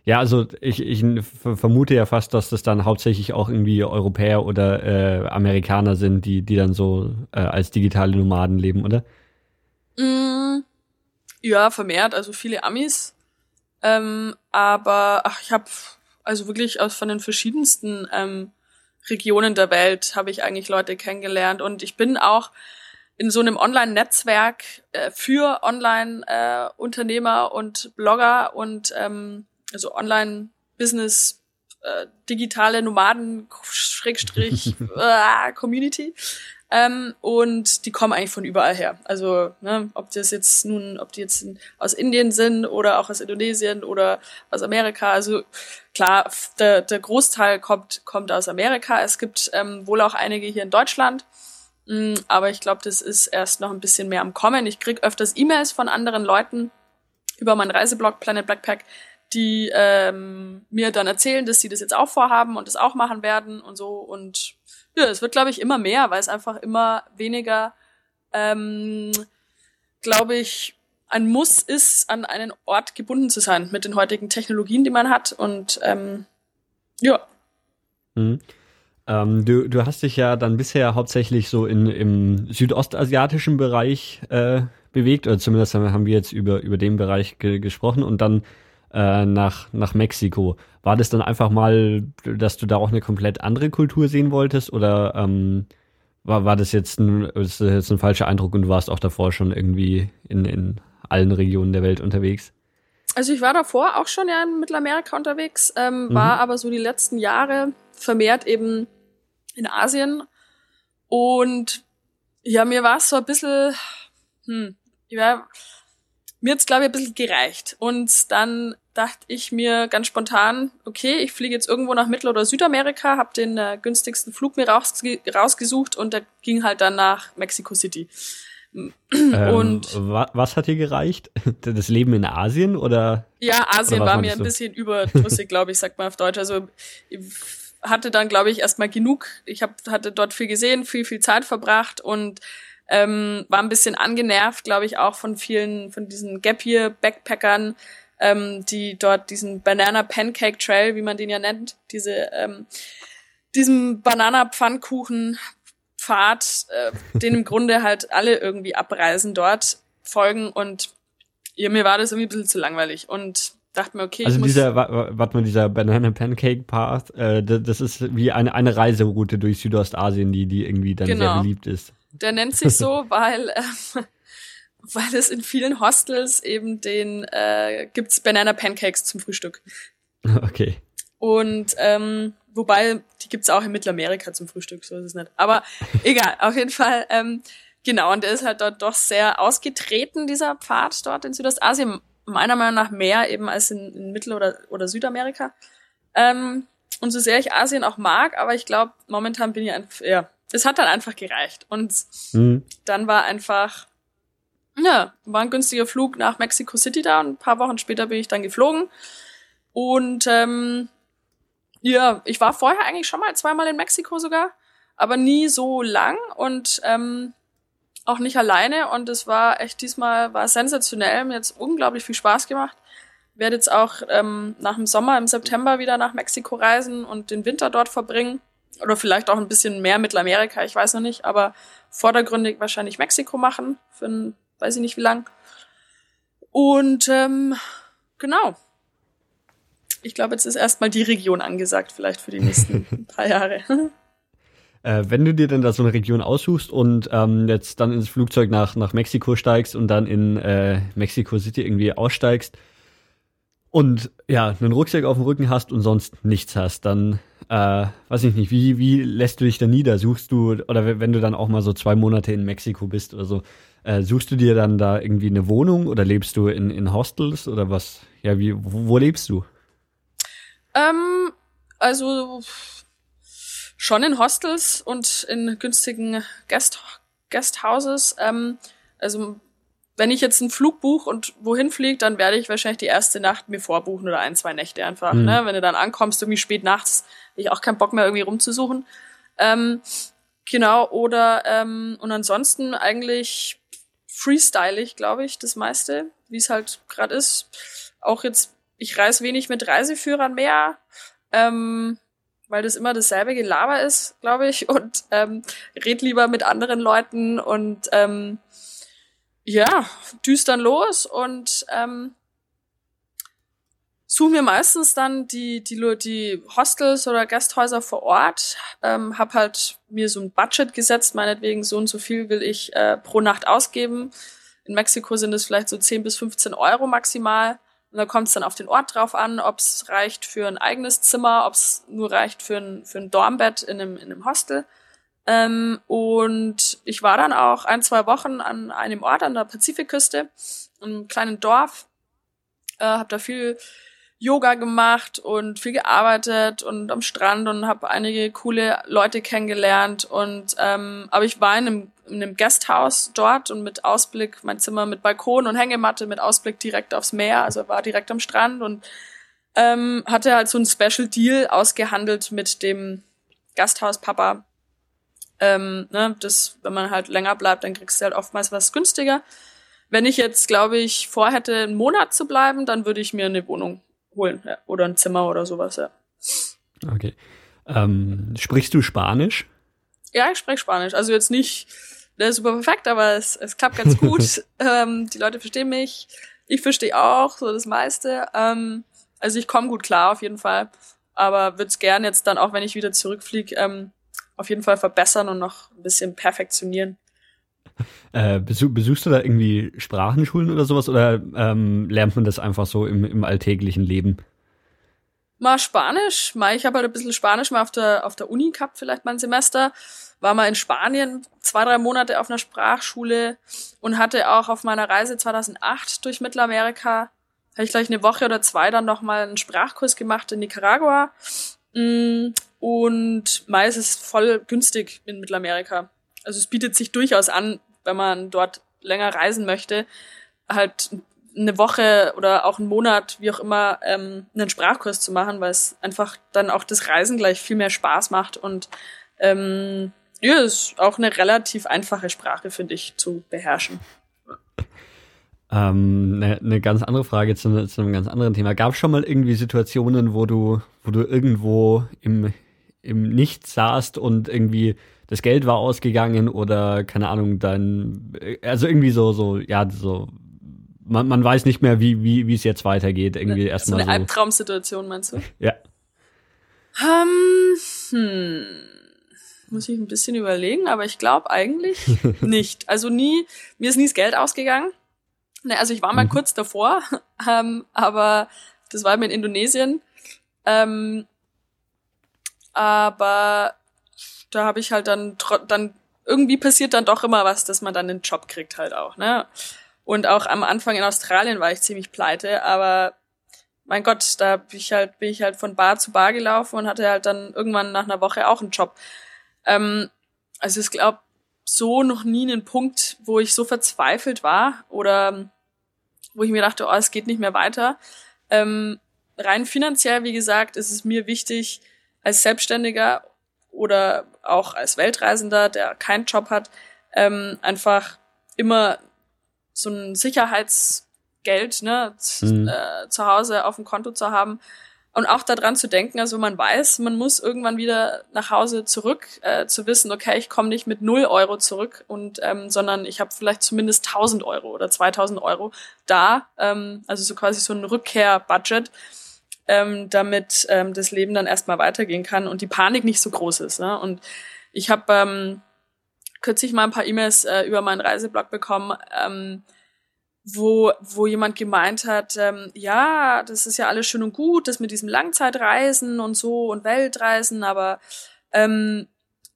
ja, also ich, ich vermute ja fast, dass das dann hauptsächlich auch irgendwie Europäer oder äh, Amerikaner sind, die, die dann so äh, als digitale Nomaden leben, oder? Mm, ja, vermehrt, also viele Amis. Ähm, aber ach, ich habe also wirklich aus von den verschiedensten ähm, Regionen der Welt habe ich eigentlich Leute kennengelernt und ich bin auch in so einem Online-Netzwerk äh, für Online-Unternehmer äh, und Blogger und ähm, also Online-Business, äh, digitale Nomaden, Schrägstrich, <laughs> äh, Community. Ähm, und die kommen eigentlich von überall her. Also, ne, ob das jetzt nun, ob die jetzt aus Indien sind oder auch aus Indonesien oder aus Amerika. Also klar, der, der Großteil kommt, kommt aus Amerika. Es gibt ähm, wohl auch einige hier in Deutschland. Mm, aber ich glaube, das ist erst noch ein bisschen mehr am Kommen. Ich krieg öfters E-Mails von anderen Leuten über meinen Reiseblog Planet Blackpack, die ähm, mir dann erzählen, dass sie das jetzt auch vorhaben und das auch machen werden und so. Und ja, es wird, glaube ich, immer mehr, weil es einfach immer weniger, ähm, glaube ich, ein Muss ist, an einen Ort gebunden zu sein mit den heutigen Technologien, die man hat. Und ähm, ja. Mhm. Ähm, du, du hast dich ja dann bisher hauptsächlich so in, im südostasiatischen Bereich äh, bewegt, oder zumindest haben wir jetzt über, über den Bereich ge gesprochen und dann äh, nach, nach Mexiko. War das dann einfach mal, dass du da auch eine komplett andere Kultur sehen wolltest oder ähm, war, war das jetzt ein, das jetzt ein falscher Eindruck und du warst auch davor schon irgendwie in, in allen Regionen der Welt unterwegs? Also ich war davor auch schon ja in Mittelamerika unterwegs, ähm, mhm. war aber so die letzten Jahre vermehrt eben in Asien. Und ja, mir war es so ein bisschen, hm, ja, mir hat's glaube ich ein bisschen gereicht. Und dann dachte ich mir ganz spontan, okay, ich fliege jetzt irgendwo nach Mittel- oder Südamerika, habe den äh, günstigsten Flug mir rausge rausgesucht und der ging halt dann nach Mexico City. Ähm, und was hat dir gereicht? <laughs> Das Leben in Asien oder? Ja, Asien oder war mir ein bisschen überdrüssig, glaube ich, sagt man auf Deutsch. Also ich hatte dann, glaube ich, erstmal genug. Ich hab, hatte dort viel gesehen, viel, viel Zeit verbracht und ähm, war ein bisschen angenervt, glaube ich, auch von vielen, von diesen Gap Year Backpackern, ähm, die dort diesen Banana Pancake Trail, wie man den ja nennt, diese ähm, diesem Banana Pfannkuchen Pfad, äh, den im Grunde halt alle irgendwie abreisen dort, folgen und ja, mir war das irgendwie ein bisschen zu langweilig und dachte mir, okay. Also dieser, warte mal, dieser Banana Pancake Path, äh, das ist wie eine, eine Reiseroute durch Südostasien, die, die irgendwie dann genau. sehr beliebt ist. Der nennt sich so, <laughs> weil, äh, <laughs> weil es in vielen Hostels eben den, äh, gibt's Banana Pancakes zum Frühstück. Okay. Und ähm, wobei, die gibt's auch in Mittelamerika zum Frühstück, so ist es nicht. Aber <laughs> egal, auf jeden Fall, ähm, genau, und der ist halt dort doch sehr ausgetreten, dieser Pfad dort in Südostasien. Meiner Meinung nach mehr eben als in, in Mittel- oder, oder Südamerika. Ähm, und so sehr ich Asien auch mag, aber ich glaube, momentan bin ich einfach, ja, es hat dann einfach gereicht. Und mhm. dann war einfach, ja, war ein günstiger Flug nach Mexico City da und ein paar Wochen später bin ich dann geflogen. Und ähm, ja, ich war vorher eigentlich schon mal zweimal in Mexiko sogar, aber nie so lang und ähm, auch nicht alleine. Und es war echt diesmal war sensationell. Mir hat unglaublich viel Spaß gemacht. Werde jetzt auch ähm, nach dem Sommer im September wieder nach Mexiko reisen und den Winter dort verbringen. Oder vielleicht auch ein bisschen mehr Mittelamerika, ich weiß noch nicht, aber vordergründig wahrscheinlich Mexiko machen, für ein, weiß ich nicht wie lang. Und ähm, genau, ich glaube, jetzt ist erstmal die Region angesagt, vielleicht für die nächsten <laughs> paar Jahre. <laughs> Äh, wenn du dir dann da so eine Region aussuchst und ähm, jetzt dann ins Flugzeug nach, nach Mexiko steigst und dann in äh, Mexico City irgendwie aussteigst und ja, einen Rucksack auf dem Rücken hast und sonst nichts hast, dann äh, weiß ich nicht, wie, wie lässt du dich da nieder? Suchst du, oder wenn du dann auch mal so zwei Monate in Mexiko bist oder so, äh, suchst du dir dann da irgendwie eine Wohnung oder lebst du in, in Hostels oder was? Ja, wie, wo, wo lebst du? Ähm, also schon in Hostels und in günstigen Guest Guesthouses. Ähm, also wenn ich jetzt einen Flug buche und wohin fliege, dann werde ich wahrscheinlich die erste Nacht mir vorbuchen oder ein, zwei Nächte einfach. Mhm. Ne? Wenn du dann ankommst, irgendwie spät nachts, ich auch keinen Bock mehr irgendwie rumzusuchen. Ähm, genau, oder ähm, und ansonsten eigentlich freestylig, glaube ich, das meiste, wie es halt gerade ist. Auch jetzt ich reise wenig mit Reiseführern mehr, ähm, weil das immer dasselbe Gelaber ist, glaube ich, <laughs> und ähm, red lieber mit anderen Leuten und ähm, ja, düstern los und ähm, suche mir meistens dann die, die, die Hostels oder Gasthäuser vor Ort, ähm, hab halt mir so ein Budget gesetzt, meinetwegen so und so viel will ich äh, pro Nacht ausgeben. In Mexiko sind es vielleicht so 10 bis 15 Euro maximal. Und da kommt es dann auf den Ort drauf an, ob es reicht für ein eigenes Zimmer, ob es nur reicht für ein, für ein Dormbett in einem, in einem Hostel. Ähm, und ich war dann auch ein, zwei Wochen an einem Ort an der Pazifikküste, einem kleinen Dorf, äh, habe da viel Yoga gemacht und viel gearbeitet und am Strand und habe einige coole Leute kennengelernt. Und ähm, aber ich war in einem in einem Gasthaus dort und mit Ausblick, mein Zimmer mit Balkon und Hängematte mit Ausblick direkt aufs Meer, also war direkt am Strand und ähm, hatte halt so ein Special Deal ausgehandelt mit dem Gasthauspapa. Ähm, ne, das, wenn man halt länger bleibt, dann kriegst du halt oftmals was günstiger. Wenn ich jetzt, glaube ich, vorhätte, einen Monat zu bleiben, dann würde ich mir eine Wohnung holen ja, oder ein Zimmer oder sowas, ja. Okay. Ähm, sprichst du Spanisch? Ja, ich spreche Spanisch. Also jetzt nicht der ist super perfekt, aber es, es klappt ganz gut. <laughs> ähm, die Leute verstehen mich. ich verstehe auch so das meiste. Ähm, also ich komme gut klar auf jeden Fall, aber würde es gern jetzt dann auch, wenn ich wieder zurückfliege, ähm, auf jeden Fall verbessern und noch ein bisschen perfektionieren. Äh, besuch, besuchst du da irgendwie Sprachenschulen oder sowas oder ähm, lernt man das einfach so im, im alltäglichen Leben? Mal Spanisch, mal ich habe halt ein bisschen Spanisch mal auf der auf der Uni gehabt, vielleicht mal ein Semester. War mal in Spanien zwei, drei Monate auf einer Sprachschule und hatte auch auf meiner Reise 2008 durch Mittelamerika, habe ich gleich eine Woche oder zwei dann noch mal einen Sprachkurs gemacht in Nicaragua. Mm, und mal ist voll günstig in Mittelamerika. Also es bietet sich durchaus an, wenn man dort länger reisen möchte, halt eine Woche oder auch einen Monat, wie auch immer, ähm, einen Sprachkurs zu machen, weil es einfach dann auch das Reisen gleich viel mehr Spaß macht und ähm, ja, ist auch eine relativ einfache Sprache, finde ich, zu beherrschen. Ähm, eine, eine ganz andere Frage zu, zu einem ganz anderen Thema. Gab es schon mal irgendwie Situationen, wo du, wo du irgendwo im, im Nichts saßt und irgendwie das Geld war ausgegangen oder keine Ahnung, dann, also irgendwie so, so, ja, so, man, man weiß nicht mehr, wie, wie, wie es jetzt weitergeht. Irgendwie erstmal. So eine so. Albtraumsituation, meinst du? Ja. Um, hm, muss ich ein bisschen überlegen, aber ich glaube eigentlich <laughs> nicht. Also nie, mir ist nie das Geld ausgegangen. Ne, also ich war mal mhm. kurz davor, <laughs> ähm, aber das war eben in Indonesien. Ähm, aber da habe ich halt dann dann irgendwie passiert dann doch immer was, dass man dann einen Job kriegt halt auch, ne? Und auch am Anfang in Australien war ich ziemlich pleite, aber mein Gott, da bin ich halt, bin ich halt von Bar zu Bar gelaufen und hatte halt dann irgendwann nach einer Woche auch einen Job. Ähm, also ich glaube, so noch nie einen Punkt, wo ich so verzweifelt war oder wo ich mir dachte, oh, es geht nicht mehr weiter. Ähm, rein finanziell, wie gesagt, ist es mir wichtig, als Selbstständiger oder auch als Weltreisender, der keinen Job hat, ähm, einfach immer so ein Sicherheitsgeld ne, mhm. äh, zu Hause auf dem Konto zu haben und auch daran zu denken, also man weiß, man muss irgendwann wieder nach Hause zurück, äh, zu wissen, okay, ich komme nicht mit null Euro zurück und ähm, sondern ich habe vielleicht zumindest 1000 Euro oder 2000 Euro da, ähm, also so quasi so ein Rückkehrbudget ähm, damit ähm, das Leben dann erstmal weitergehen kann und die Panik nicht so groß ist. Ne? Und ich habe ähm, kürzlich mal ein paar E-Mails äh, über meinen Reiseblog bekommen, ähm, wo, wo jemand gemeint hat, ähm, ja, das ist ja alles schön und gut, das mit diesem Langzeitreisen und so und Weltreisen, aber ähm,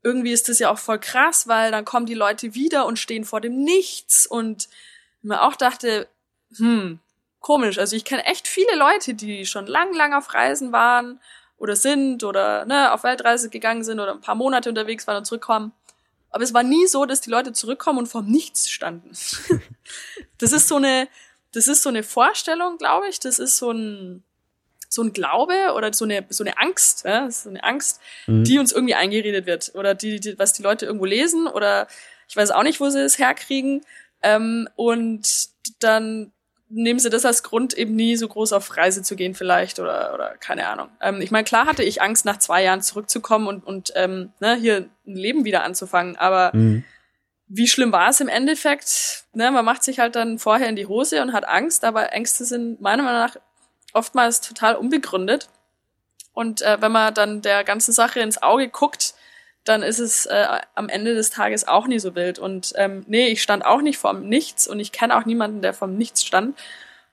irgendwie ist das ja auch voll krass, weil dann kommen die Leute wieder und stehen vor dem Nichts und mir auch dachte, hm, komisch. Also ich kenne echt viele Leute, die schon lang, lang auf Reisen waren oder sind oder ne, auf Weltreise gegangen sind oder ein paar Monate unterwegs waren und zurückkommen. Aber es war nie so, dass die Leute zurückkommen und vor Nichts standen. <laughs> das ist so eine, das ist so eine Vorstellung, glaube ich. Das ist so ein, so ein Glaube oder so eine, so eine Angst, ja? so eine Angst, mhm. die uns irgendwie eingeredet wird oder die, die, was die Leute irgendwo lesen oder ich weiß auch nicht, wo sie es herkriegen. Ähm, und dann nehmen sie das als Grund, eben nie so groß auf Reise zu gehen vielleicht oder, oder keine Ahnung. Ähm, ich meine, klar hatte ich Angst, nach zwei Jahren zurückzukommen und, und ähm, ne, hier ein Leben wieder anzufangen, aber mhm. wie schlimm war es im Endeffekt? Ne, man macht sich halt dann vorher in die Hose und hat Angst, aber Ängste sind meiner Meinung nach oftmals total unbegründet. Und äh, wenn man dann der ganzen Sache ins Auge guckt, dann ist es äh, am Ende des Tages auch nie so wild. Und ähm, nee, ich stand auch nicht vorm Nichts und ich kenne auch niemanden, der vorm Nichts stand.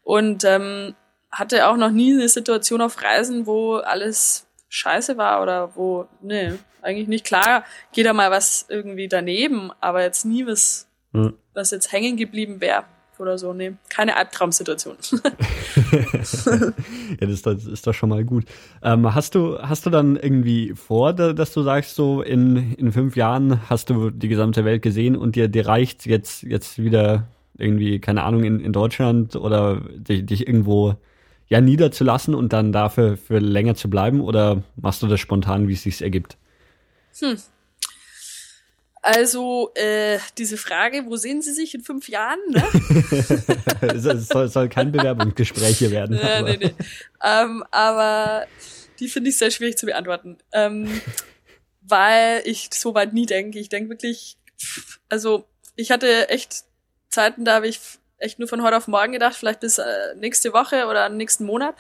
Und ähm, hatte auch noch nie eine Situation auf Reisen, wo alles scheiße war oder wo, nee, eigentlich nicht. Klar, geht da mal was irgendwie daneben, aber jetzt nie was, hm. was jetzt hängen geblieben wäre oder so. Nee, keine Albtraumsituation. <laughs> <laughs> ja, das, das, ist doch schon mal gut. Ähm, hast du, hast du dann irgendwie vor, dass du sagst, so in, in fünf Jahren hast du die gesamte Welt gesehen und dir, dir reicht jetzt, jetzt wieder irgendwie, keine Ahnung, in, in Deutschland oder dich, dich irgendwo ja niederzulassen und dann dafür für länger zu bleiben oder machst du das spontan, wie es sich ergibt? Hm. Also äh, diese Frage, wo sehen Sie sich in fünf Jahren? Ne? <laughs> es soll, soll kein Bewerbungsgespräch hier werden. <laughs> Ja, nee, nee. Ähm, aber die finde ich sehr schwierig zu beantworten, ähm, weil ich so weit nie denke. Ich denke wirklich, also ich hatte echt Zeiten, da habe ich echt nur von heute auf morgen gedacht, vielleicht bis äh, nächste Woche oder nächsten Monat.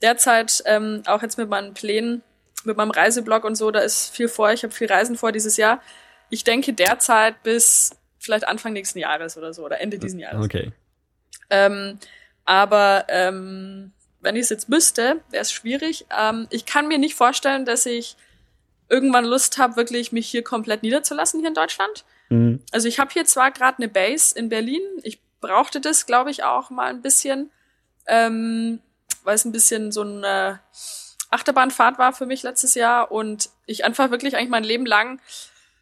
Derzeit ähm, auch jetzt mit meinen Plänen, mit meinem Reiseblog und so, da ist viel vor. Ich habe viel Reisen vor dieses Jahr. Ich denke derzeit bis vielleicht Anfang nächsten Jahres oder so oder Ende diesen Jahres. Okay. Ähm, aber ähm, wenn ich es jetzt müsste, wäre es schwierig. Ähm, ich kann mir nicht vorstellen, dass ich irgendwann Lust habe, wirklich mich hier komplett niederzulassen hier in Deutschland. Mhm. Also ich habe hier zwar gerade eine Base in Berlin. Ich brauchte das, glaube ich, auch mal ein bisschen, ähm, weil es ein bisschen so eine Achterbahnfahrt war für mich letztes Jahr und ich einfach wirklich eigentlich mein Leben lang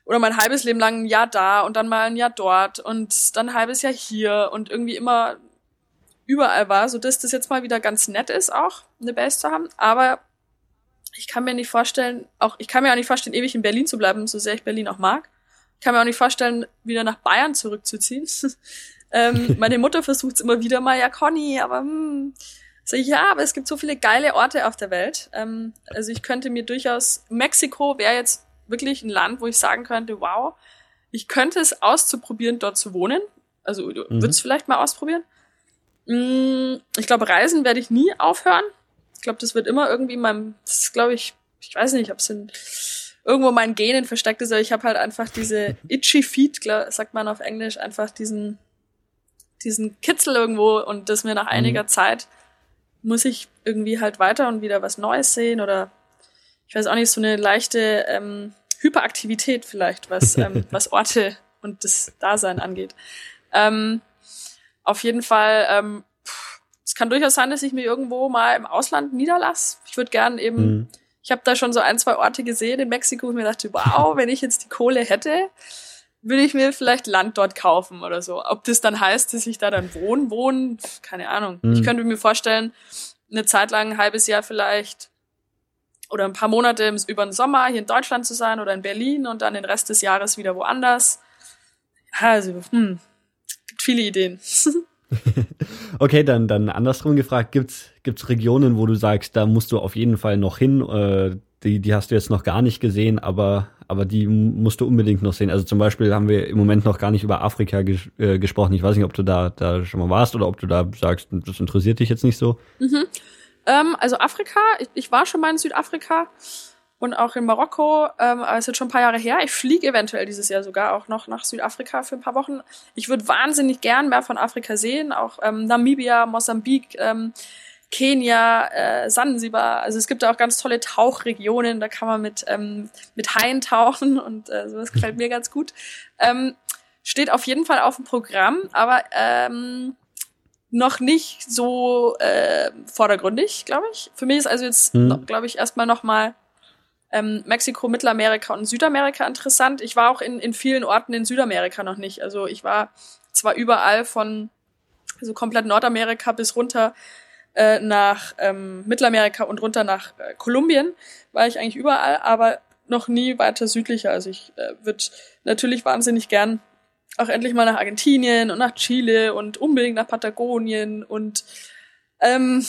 oder mein halbes Leben lang ein Jahr da und dann mal ein Jahr dort und dann ein halbes Jahr hier und irgendwie immer überall war, so dass das jetzt mal wieder ganz nett ist, auch eine Base zu haben. Aber ich kann mir nicht vorstellen, auch ich kann mir auch nicht vorstellen, ewig in Berlin zu bleiben, so sehr ich Berlin auch mag. Ich kann mir auch nicht vorstellen, wieder nach Bayern zurückzuziehen. <laughs> ähm, meine Mutter <laughs> versucht es immer wieder mal, ja Conny, aber hm. So, ja, aber es gibt so viele geile Orte auf der Welt. Ähm, also ich könnte mir durchaus, Mexiko wäre jetzt wirklich ein Land, wo ich sagen könnte, wow, ich könnte es auszuprobieren, dort zu wohnen. Also du mhm. würdest vielleicht mal ausprobieren. Mm, ich glaube, Reisen werde ich nie aufhören. Ich glaube, das wird immer irgendwie meinem, das ist, glaube ich, ich weiß nicht, ob es in irgendwo meinen Genen versteckt ist, aber ich habe halt einfach diese <laughs> itchy feet, glaub, sagt man auf Englisch, einfach diesen, diesen Kitzel irgendwo und das mir nach mhm. einiger Zeit muss ich irgendwie halt weiter und wieder was Neues sehen oder ich weiß auch nicht, so eine leichte ähm, Hyperaktivität vielleicht, was, <laughs> ähm, was Orte und das Dasein angeht. Ähm, auf jeden Fall, ähm, es kann durchaus sein, dass ich mir irgendwo mal im Ausland niederlasse. Ich würde gern eben, mhm. ich habe da schon so ein, zwei Orte gesehen in Mexiko und mir dachte, wow, <laughs> wenn ich jetzt die Kohle hätte, würde ich mir vielleicht Land dort kaufen oder so. Ob das dann heißt, dass ich da dann wohnen, wohnen, keine Ahnung. Mhm. Ich könnte mir vorstellen, eine Zeit lang, ein halbes Jahr vielleicht oder ein paar Monate über den Sommer hier in Deutschland zu sein oder in Berlin und dann den Rest des Jahres wieder woanders. Also, hm, gibt viele Ideen. <laughs> okay, dann, dann andersrum gefragt, gibt's, gibt's Regionen, wo du sagst, da musst du auf jeden Fall noch hin, äh, die, die hast du jetzt noch gar nicht gesehen, aber, aber die musst du unbedingt noch sehen. Also zum Beispiel haben wir im Moment noch gar nicht über Afrika ges äh, gesprochen. Ich weiß nicht, ob du da, da schon mal warst oder ob du da sagst, das interessiert dich jetzt nicht so. Mhm. Ähm, also Afrika, ich, ich war schon mal in Südafrika und auch in Marokko, ähm, aber es ist jetzt schon ein paar Jahre her. Ich fliege eventuell dieses Jahr sogar auch noch nach Südafrika für ein paar Wochen. Ich würde wahnsinnig gern mehr von Afrika sehen, auch ähm, Namibia, Mosambik, ähm, Kenia, äh, Sansibar. Also es gibt da auch ganz tolle Tauchregionen, da kann man mit, ähm, mit Haien tauchen und äh, sowas gefällt <laughs> mir ganz gut. Ähm, steht auf jeden Fall auf dem Programm, aber ähm, noch nicht so äh, vordergründig, glaube ich. Für mich ist also jetzt, mhm. glaube ich, erstmal nochmal ähm, Mexiko, Mittelamerika und Südamerika interessant. Ich war auch in, in vielen Orten in Südamerika noch nicht. Also ich war zwar überall von also komplett Nordamerika bis runter äh, nach ähm, Mittelamerika und runter nach äh, Kolumbien, war ich eigentlich überall, aber noch nie weiter südlicher. Also ich äh, würde natürlich wahnsinnig gern auch endlich mal nach Argentinien und nach Chile und unbedingt nach Patagonien und ähm,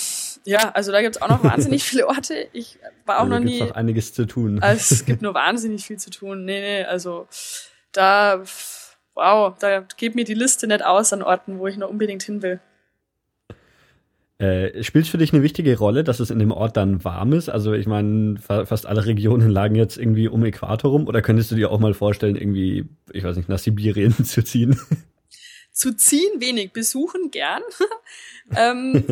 ja, also da gibt's auch noch wahnsinnig <laughs> viele Orte. Ich war auch also, noch nie. Noch einiges zu tun. Also, es gibt <laughs> nur wahnsinnig viel zu tun. Nee, nee, also da, wow, da geht mir die Liste nicht aus an Orten, wo ich noch unbedingt hin will. Äh, spielt für dich eine wichtige Rolle, dass es in dem Ort dann warm ist? Also ich meine, fa fast alle Regionen lagen jetzt irgendwie um Äquator rum. Oder könntest du dir auch mal vorstellen, irgendwie, ich weiß nicht, nach Sibirien <laughs> zu ziehen? Zu ziehen wenig, besuchen gern. <laughs> ähm,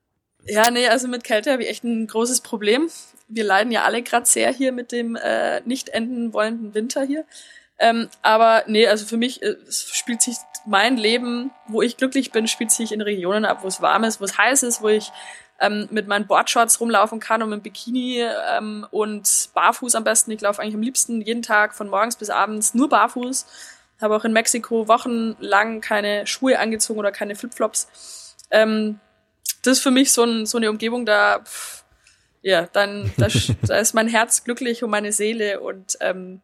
<laughs> ja, nee, also mit Kälte habe ich echt ein großes Problem. Wir leiden ja alle gerade sehr hier mit dem äh, nicht enden wollenden Winter hier. Ähm, aber nee, also für mich äh, spielt sich mein Leben, wo ich glücklich bin, spielt sich in Regionen ab, wo es warm ist, wo es heiß ist, wo ich ähm, mit meinen Boardshorts rumlaufen kann und mit Bikini ähm, und barfuß am besten. Ich laufe eigentlich am liebsten jeden Tag von morgens bis abends nur barfuß. Habe auch in Mexiko wochenlang keine Schuhe angezogen oder keine Flipflops. Ähm, das ist für mich so, ein, so eine Umgebung, da pff, ja, dann da, <laughs> da ist mein Herz glücklich und meine Seele und ähm,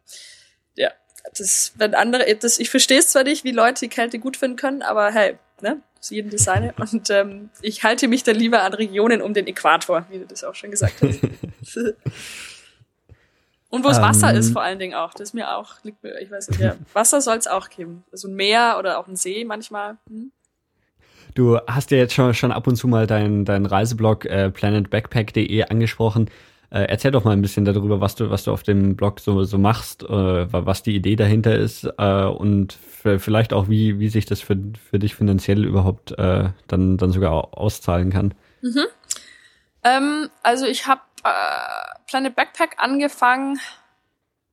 das, wenn andere, das, ich verstehe es zwar nicht, wie Leute die Kälte gut finden können, aber hey, ne, ist jedem das seine. <laughs> Und ähm, ich halte mich dann lieber an Regionen um den Äquator, wie du das auch schon gesagt hast. <laughs> Und wo es Wasser um, ist vor allen Dingen auch. Das ist mir auch, liegt mir, ich weiß nicht, ja, Wasser soll es auch geben. Also ein Meer oder auch ein See manchmal. Hm? Du hast ja jetzt schon, schon ab und zu mal deinen dein Reiseblog äh, planetbackpack.de angesprochen. Äh, erzähl doch mal ein bisschen darüber, was du, was du auf dem Blog so, so machst, äh, was die Idee dahinter ist äh, und vielleicht auch, wie, wie sich das für, für dich finanziell überhaupt äh, dann, dann sogar auszahlen kann. Mhm. Ähm, also ich habe äh, Planet Backpack angefangen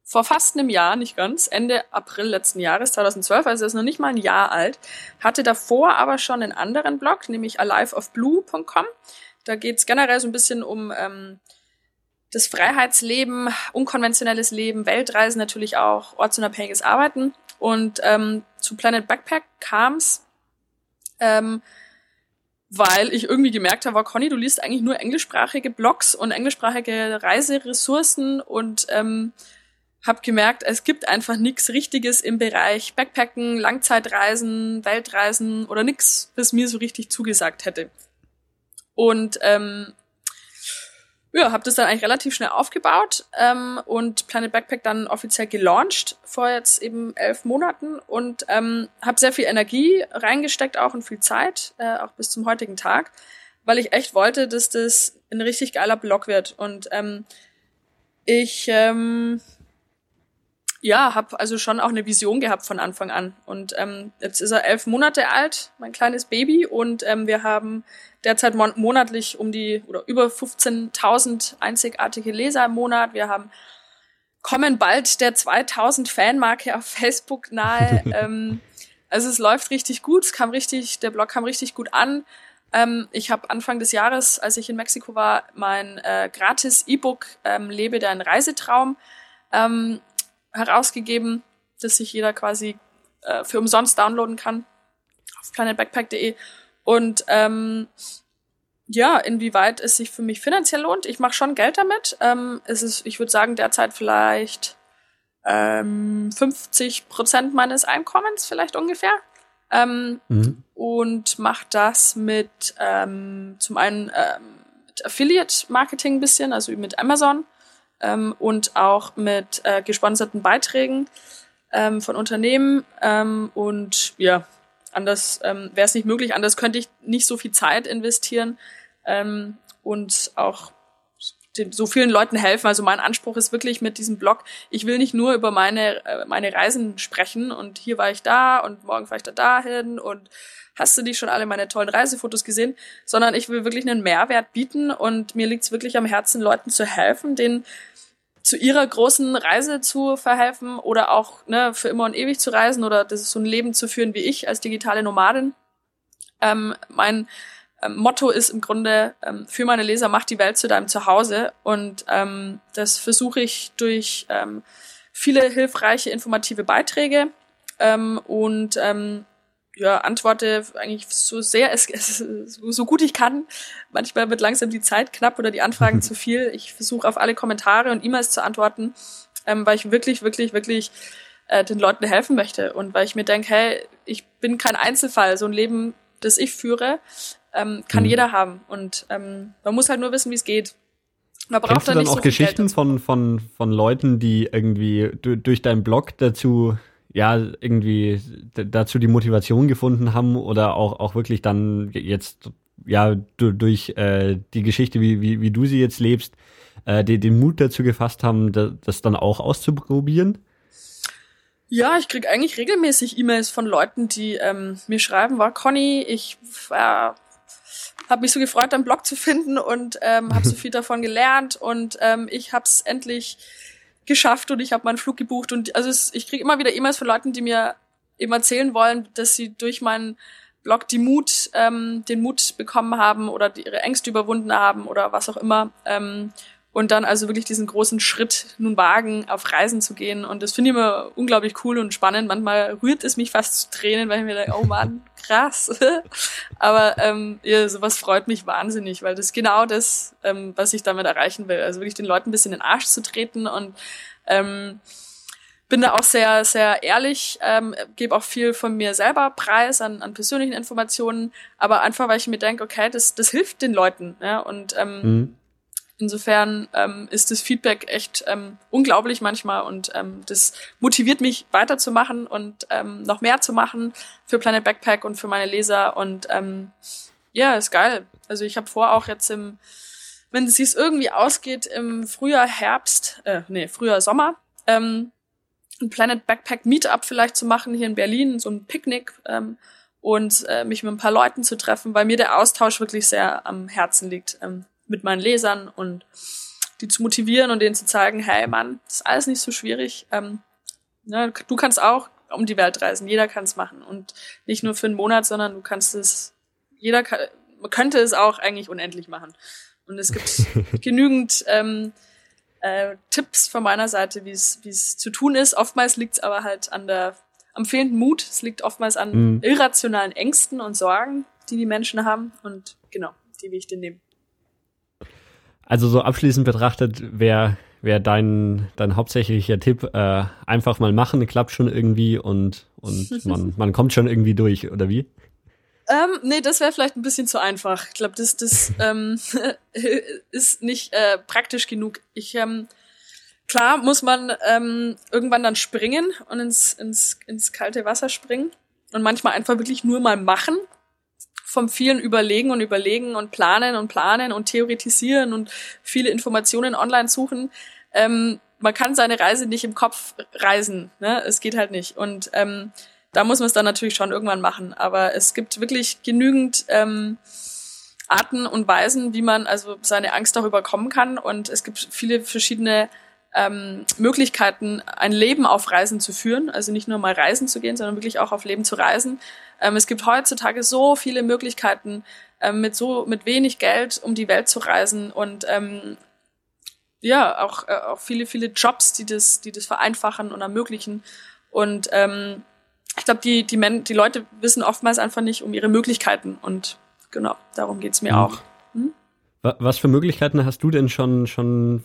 vor fast einem Jahr, nicht ganz, Ende April letzten Jahres, 2012, also ist noch nicht mal ein Jahr alt, hatte davor aber schon einen anderen Blog, nämlich aliveofblue.com. Da geht's generell so ein bisschen um ähm, das Freiheitsleben, unkonventionelles Leben, Weltreisen natürlich auch, ortsunabhängiges Arbeiten. Und ähm, zu Planet Backpack kam's, ähm, weil ich irgendwie gemerkt habe, Conny, du liest eigentlich nur englischsprachige Blogs und englischsprachige Reiseressourcen und ähm, habe gemerkt, es gibt einfach nichts Richtiges im Bereich Backpacken, Langzeitreisen, Weltreisen oder nichts, was mir so richtig zugesagt hätte. Und ähm, ja, habe das dann eigentlich relativ schnell aufgebaut ähm, und Planet Backpack dann offiziell gelauncht vor jetzt eben elf Monaten und ähm, habe sehr viel Energie reingesteckt auch und viel Zeit, äh, auch bis zum heutigen Tag, weil ich echt wollte, dass das ein richtig geiler Blog wird. Und ähm, ich ähm, ja, habe also schon auch eine Vision gehabt von Anfang an. Und ähm, jetzt ist er elf Monate alt, mein kleines Baby, und ähm, wir haben derzeit mon monatlich um die oder über 15.000 einzigartige Leser im Monat. Wir haben kommen bald der 2000 Fanmarke auf Facebook nahe. <laughs> ähm, also es läuft richtig gut, es kam richtig, der Blog kam richtig gut an. Ähm, ich habe Anfang des Jahres, als ich in Mexiko war, mein äh, gratis E-Book ähm, Lebe dein Reisetraum ähm, herausgegeben, das sich jeder quasi äh, für umsonst downloaden kann auf planetbackpack.de. Und ähm, ja, inwieweit es sich für mich finanziell lohnt. Ich mache schon Geld damit. Ähm, es ist, ich würde sagen, derzeit vielleicht ähm, 50 Prozent meines Einkommens vielleicht ungefähr. Ähm, mhm. Und mache das mit ähm, zum einen ähm, mit Affiliate-Marketing ein bisschen, also mit Amazon ähm, und auch mit äh, gesponserten Beiträgen ähm, von Unternehmen. Ähm, und ja, anders ähm, wäre es nicht möglich, anders könnte ich nicht so viel Zeit investieren ähm, und auch so vielen Leuten helfen. Also mein Anspruch ist wirklich mit diesem Blog, ich will nicht nur über meine, äh, meine Reisen sprechen und hier war ich da und morgen fahre ich da dahin und hast du die schon alle meine tollen Reisefotos gesehen, sondern ich will wirklich einen Mehrwert bieten und mir liegt es wirklich am Herzen, Leuten zu helfen, denen zu ihrer großen Reise zu verhelfen oder auch ne, für immer und ewig zu reisen oder das ist so ein Leben zu führen wie ich als digitale Nomadin. Ähm, mein ähm, Motto ist im Grunde ähm, für meine Leser mach die Welt zu deinem Zuhause und ähm, das versuche ich durch ähm, viele hilfreiche informative Beiträge ähm, und ähm, ja, antworte eigentlich so sehr, es, es, so gut ich kann. Manchmal wird langsam die Zeit knapp oder die Anfragen <laughs> zu viel. Ich versuche auf alle Kommentare und E-Mails zu antworten, ähm, weil ich wirklich, wirklich, wirklich äh, den Leuten helfen möchte und weil ich mir denke, hey, ich bin kein Einzelfall. So ein Leben, das ich führe, ähm, kann mhm. jeder haben. Und ähm, man muss halt nur wissen, wie es geht. Man braucht Kennst du dann auch so Geschichten von, von, von Leuten, die irgendwie durch deinen Blog dazu ja, irgendwie dazu die Motivation gefunden haben oder auch, auch wirklich dann jetzt, ja, durch äh, die Geschichte, wie, wie, wie du sie jetzt lebst, äh, den, den Mut dazu gefasst haben, das, das dann auch auszuprobieren? Ja, ich krieg eigentlich regelmäßig E-Mails von Leuten, die ähm, mir schreiben, war Conny, ich äh, habe mich so gefreut, deinen Blog zu finden und ähm, habe so <laughs> viel davon gelernt und ähm, ich habe es endlich geschafft und ich habe meinen Flug gebucht und also es, ich kriege immer wieder E-Mails von Leuten, die mir eben erzählen wollen, dass sie durch meinen Blog die Mut, ähm, den Mut bekommen haben oder ihre Ängste überwunden haben oder was auch immer. Ähm, und dann also wirklich diesen großen Schritt nun wagen, auf Reisen zu gehen. Und das finde ich immer unglaublich cool und spannend. Manchmal rührt es mich fast zu Tränen, weil ich mir denke, oh Mann, <laughs> krass. <laughs> Aber ähm, ja, sowas freut mich wahnsinnig, weil das ist genau das, ähm, was ich damit erreichen will. Also wirklich den Leuten ein bisschen in den Arsch zu treten und ähm, bin da auch sehr, sehr ehrlich, ähm, gebe auch viel von mir selber preis an, an persönlichen Informationen, aber einfach, weil ich mir denke, okay, das, das hilft den Leuten. Ja? Und ähm, mhm Insofern ähm, ist das Feedback echt ähm, unglaublich manchmal und ähm, das motiviert mich weiterzumachen und ähm, noch mehr zu machen für Planet Backpack und für meine Leser und ähm, ja, ist geil. Also ich habe vor auch jetzt im, wenn es sich irgendwie ausgeht, im Frühjahr, Herbst, äh, nee, Frühjahr, Sommer, ähm, ein Planet Backpack Meetup vielleicht zu machen hier in Berlin, so ein Picknick ähm, und äh, mich mit ein paar Leuten zu treffen, weil mir der Austausch wirklich sehr am Herzen liegt ähm, mit meinen Lesern und die zu motivieren und denen zu zeigen, hey Mann, das ist alles nicht so schwierig. Ähm, ne, du kannst auch um die Welt reisen, jeder kann es machen und nicht nur für einen Monat, sondern du kannst es, jeder kann, man könnte es auch eigentlich unendlich machen. Und es gibt <laughs> genügend ähm, äh, Tipps von meiner Seite, wie es zu tun ist. Oftmals liegt es aber halt an der am fehlenden Mut. Es liegt oftmals an mhm. irrationalen Ängsten und Sorgen, die die Menschen haben. Und genau, die will ich dir nehmen. Also so abschließend betrachtet wäre wär dein, dein hauptsächlicher Tipp, äh, einfach mal machen, klappt schon irgendwie und, und <laughs> man, man kommt schon irgendwie durch, oder wie? Ähm, nee, das wäre vielleicht ein bisschen zu einfach. Ich glaube, das, das <laughs> ähm, <laughs> ist nicht äh, praktisch genug. Ich, ähm, klar muss man ähm, irgendwann dann springen und ins, ins, ins kalte Wasser springen und manchmal einfach wirklich nur mal machen. Vom vielen Überlegen und Überlegen und Planen und Planen und Theoretisieren und viele Informationen online suchen. Ähm, man kann seine Reise nicht im Kopf reisen. Ne? Es geht halt nicht. Und ähm, da muss man es dann natürlich schon irgendwann machen. Aber es gibt wirklich genügend ähm, Arten und Weisen, wie man also seine Angst auch überkommen kann. Und es gibt viele verschiedene ähm, Möglichkeiten, ein Leben auf Reisen zu führen. Also nicht nur mal reisen zu gehen, sondern wirklich auch auf Leben zu reisen. Ähm, es gibt heutzutage so viele Möglichkeiten, ähm, mit so mit wenig Geld um die Welt zu reisen und ähm, ja auch äh, auch viele viele Jobs, die das die das vereinfachen und ermöglichen. Und ähm, ich glaube, die, die, Men die Leute wissen oftmals einfach nicht um ihre Möglichkeiten und genau, darum geht's mir mhm. auch. Hm? Was für Möglichkeiten hast du denn schon, schon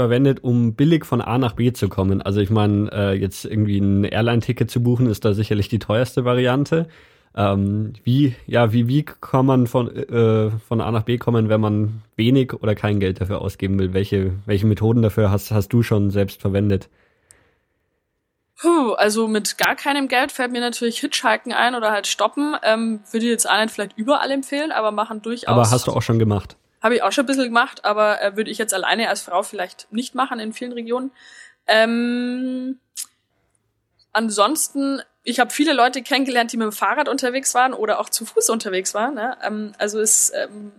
verwendet, um billig von A nach B zu kommen? Also ich meine, äh, jetzt irgendwie ein Airline-Ticket zu buchen, ist da sicherlich die teuerste Variante. Ähm, wie, ja, wie, wie kann man von, äh, von A nach B kommen, wenn man wenig oder kein Geld dafür ausgeben will? Welche, welche Methoden dafür hast, hast du schon selbst verwendet? Puh, also mit gar keinem Geld fällt mir natürlich Hitchhiken ein oder halt stoppen. Ähm, würde jetzt nicht vielleicht überall empfehlen, aber machen durchaus. Aber hast du auch schon gemacht? Habe ich auch schon ein bisschen gemacht, aber äh, würde ich jetzt alleine als Frau vielleicht nicht machen in vielen Regionen. Ähm, ansonsten, ich habe viele Leute kennengelernt, die mit dem Fahrrad unterwegs waren oder auch zu Fuß unterwegs waren. Ne? Ähm, also es, ähm,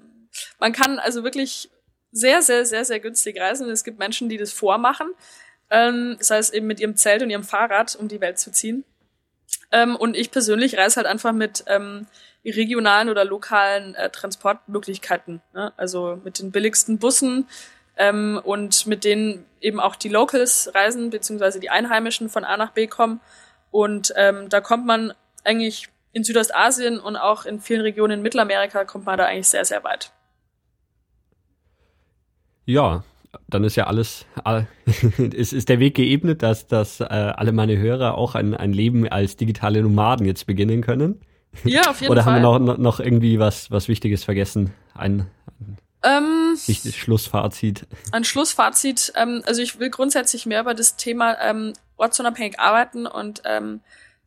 man kann also wirklich sehr, sehr, sehr, sehr günstig reisen. Es gibt Menschen, die das vormachen. Ähm, das heißt eben mit ihrem Zelt und ihrem Fahrrad um die Welt zu ziehen. Ähm, und ich persönlich reise halt einfach mit ähm, regionalen oder lokalen äh, Transportmöglichkeiten. Ne? Also mit den billigsten Bussen ähm, und mit denen eben auch die Locals reisen, beziehungsweise die Einheimischen von A nach B kommen. Und ähm, da kommt man eigentlich in Südostasien und auch in vielen Regionen in Mittelamerika kommt man da eigentlich sehr, sehr weit. Ja, dann ist ja alles, <laughs> ist, ist der Weg geebnet, dass, dass äh, alle meine Hörer auch ein, ein Leben als digitale Nomaden jetzt beginnen können. Ja, auf jeden Oder Fall. Oder haben wir noch, noch irgendwie was, was Wichtiges vergessen? Ein, ähm, Schlussfazit. Ein Schlussfazit. Ähm, also ich will grundsätzlich mehr über das Thema ähm, ortsunabhängig arbeiten und ähm,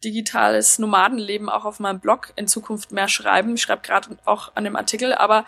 digitales Nomadenleben auch auf meinem Blog in Zukunft mehr schreiben. Ich schreibe gerade auch an dem Artikel, aber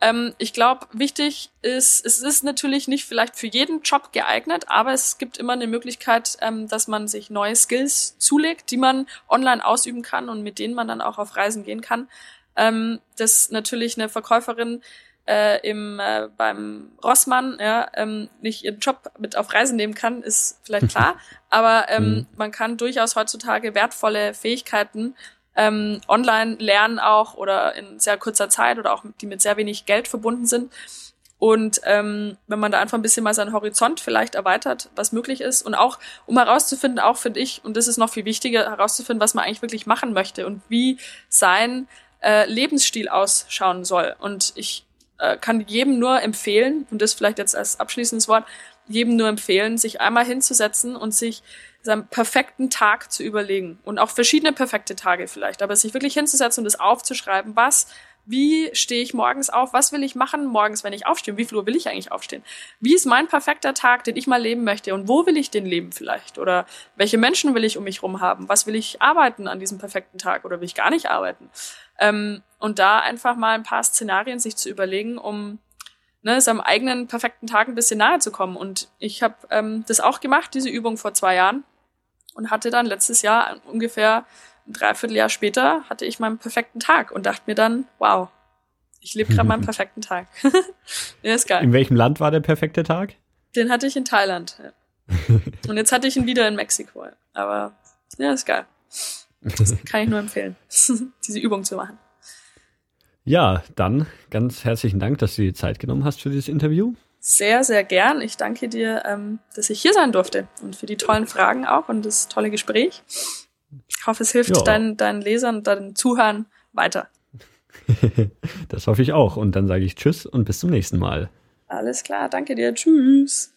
ähm, ich glaube, wichtig ist, es ist natürlich nicht vielleicht für jeden Job geeignet, aber es gibt immer eine Möglichkeit, ähm, dass man sich neue Skills zulegt, die man online ausüben kann und mit denen man dann auch auf Reisen gehen kann. Ähm, dass natürlich eine Verkäuferin äh, im äh, beim Rossmann ja ähm, nicht ihren Job mit auf Reisen nehmen kann, ist vielleicht klar, <laughs> aber ähm, mhm. man kann durchaus heutzutage wertvolle Fähigkeiten ähm, online lernen auch oder in sehr kurzer Zeit oder auch die mit sehr wenig Geld verbunden sind. Und ähm, wenn man da einfach ein bisschen mal seinen Horizont vielleicht erweitert, was möglich ist und auch, um herauszufinden, auch finde ich, und das ist noch viel wichtiger, herauszufinden, was man eigentlich wirklich machen möchte und wie sein äh, Lebensstil ausschauen soll. Und ich äh, kann jedem nur empfehlen, und das vielleicht jetzt als abschließendes Wort, jedem nur empfehlen, sich einmal hinzusetzen und sich seinen perfekten Tag zu überlegen und auch verschiedene perfekte Tage vielleicht, aber sich wirklich hinzusetzen und das aufzuschreiben, was wie stehe ich morgens auf? Was will ich machen morgens, wenn ich aufstehe? Wie viel Uhr will ich eigentlich aufstehen? Wie ist mein perfekter Tag, den ich mal leben möchte? Und wo will ich den leben vielleicht? Oder welche Menschen will ich um mich rum haben? Was will ich arbeiten an diesem perfekten Tag? Oder will ich gar nicht arbeiten? Ähm, und da einfach mal ein paar Szenarien sich zu überlegen, um ne, seinem eigenen perfekten Tag ein bisschen nahe zu kommen. Und ich habe ähm, das auch gemacht, diese Übung vor zwei Jahren. Und hatte dann letztes Jahr ungefähr ein Dreivierteljahr später hatte ich meinen perfekten Tag und dachte mir dann, wow, ich lebe gerade meinen <laughs> perfekten Tag. <laughs> ja, ist geil. In welchem Land war der perfekte Tag? Den hatte ich in Thailand. Ja. <laughs> und jetzt hatte ich ihn wieder in Mexiko. Aber ja, ist geil. Das kann ich nur empfehlen, diese Übung zu machen. Ja, dann ganz herzlichen Dank, dass du dir Zeit genommen hast für dieses Interview. Sehr, sehr gern. Ich danke dir, ähm, dass ich hier sein durfte und für die tollen Fragen auch und das tolle Gespräch. Ich hoffe, es hilft deinen, deinen Lesern und deinen Zuhörern weiter. <laughs> das hoffe ich auch. Und dann sage ich Tschüss und bis zum nächsten Mal. Alles klar, danke dir. Tschüss.